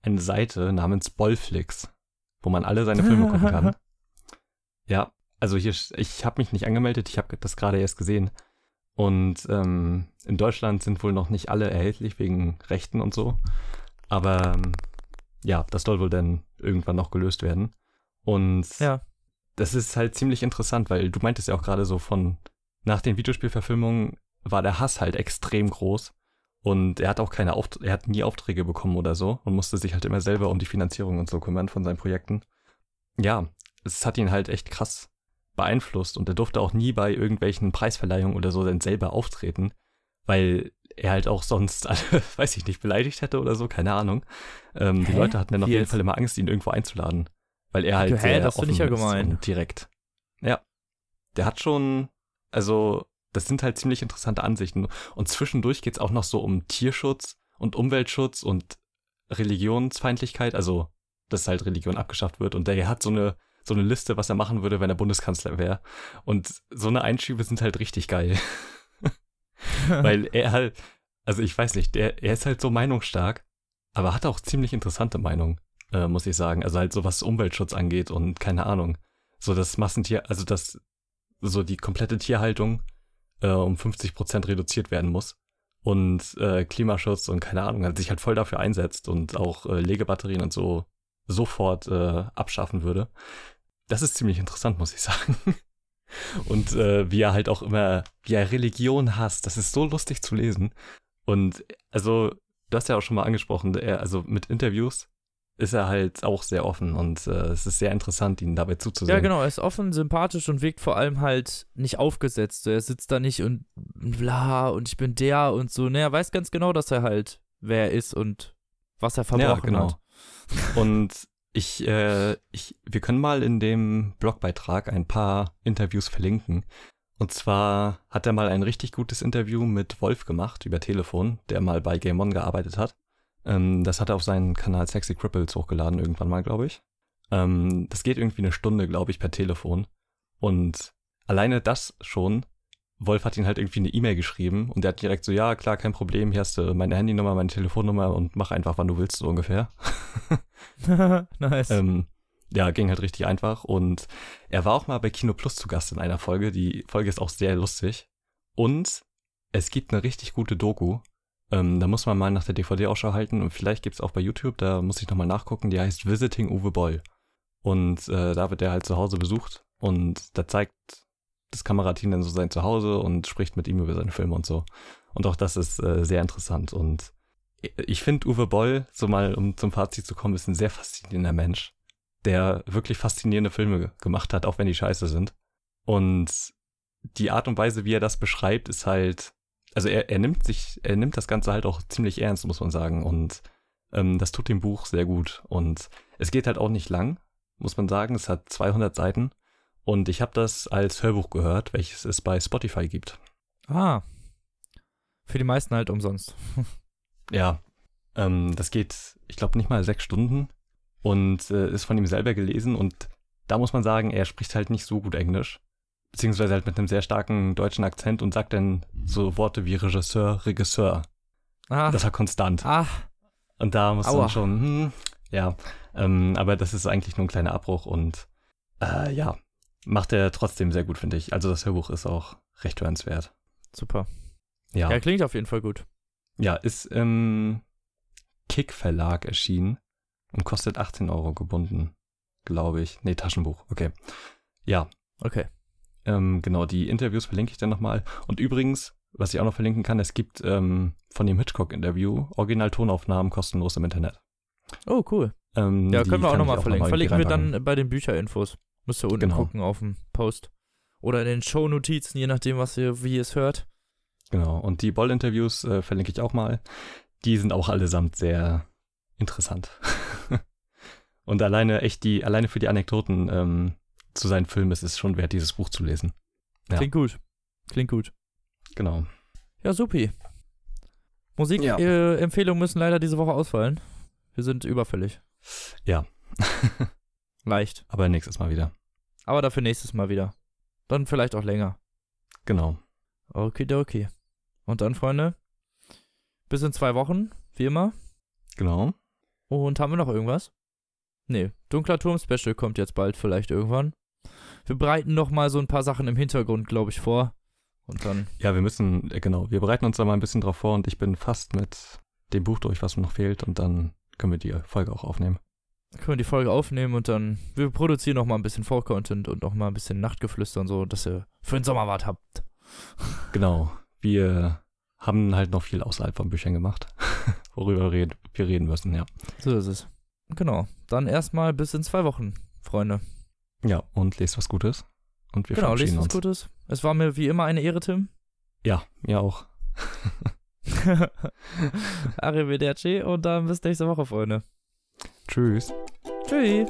eine Seite namens Bollflix, wo man alle seine Filme gucken kann. Ja, also hier, ich habe mich nicht angemeldet, ich habe das gerade erst gesehen. Und ähm, in Deutschland sind wohl noch nicht alle erhältlich wegen Rechten und so. Aber ähm, ja, das soll wohl dann irgendwann noch gelöst werden. Und
ja
das ist halt ziemlich interessant, weil du meintest ja auch gerade so von nach den Videospielverfilmungen war der Hass halt extrem groß und er hat auch keine Auft er hat nie Aufträge bekommen oder so und musste sich halt immer selber um die Finanzierung und so kümmern von seinen Projekten. Ja, es hat ihn halt echt krass beeinflusst und er durfte auch nie bei irgendwelchen Preisverleihungen oder so dann selber auftreten, weil er halt auch sonst, alle, weiß ich nicht, beleidigt hätte oder so, keine Ahnung. Ähm, die Leute hatten dann auf jeden Fall immer Angst, ihn irgendwo einzuladen Weil er halt
Hä,
sehr
das find ich ja gemein.
und direkt. Ja. Der hat schon, also das sind halt ziemlich interessante Ansichten. Und zwischendurch geht's auch noch so um Tierschutz und Umweltschutz und Religionsfeindlichkeit, also dass halt Religion abgeschafft wird. Und der hat so eine, so eine Liste, was er machen würde, wenn er Bundeskanzler wäre. Und so eine Einschübe sind halt richtig geil. Weil er halt, also ich weiß nicht, der, er ist halt so meinungsstark, aber hat auch ziemlich interessante Meinungen, äh, muss ich sagen. Also halt so was Umweltschutz angeht und keine Ahnung. So das Massentier, also das, so die komplette Tierhaltung äh, um 50 Prozent reduziert werden muss. Und äh, Klimaschutz und keine Ahnung, halt sich halt voll dafür einsetzt und auch äh, Legebatterien und so sofort äh, abschaffen würde. Das ist ziemlich interessant, muss ich sagen. Und äh, wie er halt auch immer, wie er Religion hasst, das ist so lustig zu lesen. Und also, du hast ja auch schon mal angesprochen, er, also mit Interviews ist er halt auch sehr offen und äh, es ist sehr interessant, ihn dabei zuzusehen.
Ja, genau, er ist offen, sympathisch und wirkt vor allem halt nicht aufgesetzt. So, Er sitzt da nicht und bla und ich bin der und so. Ne, er weiß ganz genau, dass er halt wer er ist und was er verbrochen
Ja, genau.
hat.
Und ich, äh, ich, wir können mal in dem Blogbeitrag ein paar Interviews verlinken. Und zwar hat er mal ein richtig gutes Interview mit Wolf gemacht über Telefon, der mal bei Game On gearbeitet hat. Ähm, das hat er auf seinen Kanal Sexy Cripples hochgeladen irgendwann mal, glaube ich. Ähm, das geht irgendwie eine Stunde, glaube ich, per Telefon. Und alleine das schon, Wolf hat ihn halt irgendwie eine E-Mail geschrieben und der hat direkt so, ja, klar, kein Problem, hier hast du meine Handynummer, meine Telefonnummer und mach einfach, wann du willst, so ungefähr.
nice.
Ähm, ja, ging halt richtig einfach. Und er war auch mal bei Kino Plus zu Gast in einer Folge. Die Folge ist auch sehr lustig. Und es gibt eine richtig gute Doku. Ähm, da muss man mal nach der DVD-Ausschau halten. Und vielleicht gibt's auch bei YouTube, da muss ich nochmal nachgucken. Die heißt Visiting Uwe Boll. Und äh, da wird er halt zu Hause besucht. Und da zeigt das Kamerateam dann so sein Zuhause und spricht mit ihm über seine Filme und so. Und auch das ist äh, sehr interessant. Und ich finde Uwe Boll, so mal um zum Fazit zu kommen, ist ein sehr faszinierender Mensch, der wirklich faszinierende Filme ge- gemacht hat, auch wenn die scheiße sind. Und die Art und Weise, wie er das beschreibt, ist halt, also er, er nimmt sich, er nimmt das Ganze halt auch ziemlich ernst, muss man sagen. Und ähm, das tut dem Buch sehr gut. Und es geht halt auch nicht lang, muss man sagen. Es hat 200 Seiten. Und ich habe das als Hörbuch gehört, welches es bei Spotify gibt.
ah. Für die meisten halt umsonst.
Ja, ähm, das geht, ich glaube, nicht mal sechs Stunden und äh, ist von ihm selber gelesen und da muss man sagen, er spricht halt nicht so gut Englisch, beziehungsweise halt mit einem sehr starken deutschen Akzent und sagt dann so Worte wie Regisseur, Regisseur.
Ah.
Das war konstant.
ah.
Und da muss man schon, hm, ja, ähm, aber das ist eigentlich nur ein kleiner Abbruch und äh, ja, macht er trotzdem sehr gut, finde ich. Also das Hörbuch ist auch recht hörenswert.
Super.
Ja.
Ja, klingt auf jeden Fall gut.
Ja, ist im Kick Verlag erschienen und kostet 18 Euro gebunden, glaube ich. Nee, Taschenbuch, okay. Ja,
Okay.
Ähm, genau, die Interviews verlinke ich dann nochmal. Und übrigens, was ich auch noch verlinken kann, es gibt ähm, von dem Hitchcock-Interview Original-Tonaufnahmen kostenlos im Internet.
Oh, cool.
Ähm,
Ja, können wir auch nochmal verlinken.
noch mal
Verlinken wir dann bei den Bücherinfos. Müsst ihr unten
Genau.
gucken auf dem Post. Oder in den Shownotizen, je nachdem, was ihr, wie ihr es hört.
Genau, und die Boll-Interviews äh, verlinke ich auch mal. Die sind auch allesamt sehr interessant. und alleine echt die, alleine für die Anekdoten ähm, zu seinen Filmen ist es schon wert, dieses Buch zu lesen. Ja.
Klingt gut. Klingt gut.
Genau.
Ja, supi.
Ja.
Musikempfehlungen müssen leider diese Woche ausfallen. Wir sind überfällig.
Ja,
Leicht.
aber nächstes Mal wieder.
Aber dafür nächstes Mal wieder. Dann vielleicht auch länger.
Genau.
Okidoki. Und dann, Freunde, bis in zwei Wochen, wie immer.
Genau.
Und haben wir noch irgendwas? Nee, Dunkler Turm Special kommt jetzt bald vielleicht irgendwann. Wir bereiten noch mal so ein paar Sachen im Hintergrund, glaube ich, vor. Und dann,
Ja, wir müssen, äh, genau, wir bereiten uns da mal ein bisschen drauf vor und ich bin fast mit dem Buch durch, was mir noch fehlt und dann können wir die Folge auch aufnehmen.
können wir die Folge aufnehmen und dann, wir produzieren noch mal ein bisschen Vor-Content und noch mal ein bisschen Nachtgeflüster und so, dass ihr für den Sommer was habt.
Genau. Wir haben halt noch viel außerhalb von Büchern gemacht, worüber wir red- wir reden müssen, ja.
So ist es. Genau. Dann erstmal bis in zwei Wochen, Freunde.
Ja, und lest was Gutes. Und wir
genau, lest was
uns.
Gutes. Es war mir wie immer eine Ehre, Tim.
Ja, mir auch.
Arrivederci und dann bis nächste Woche, Freunde.
Tschüss.
Tschüss.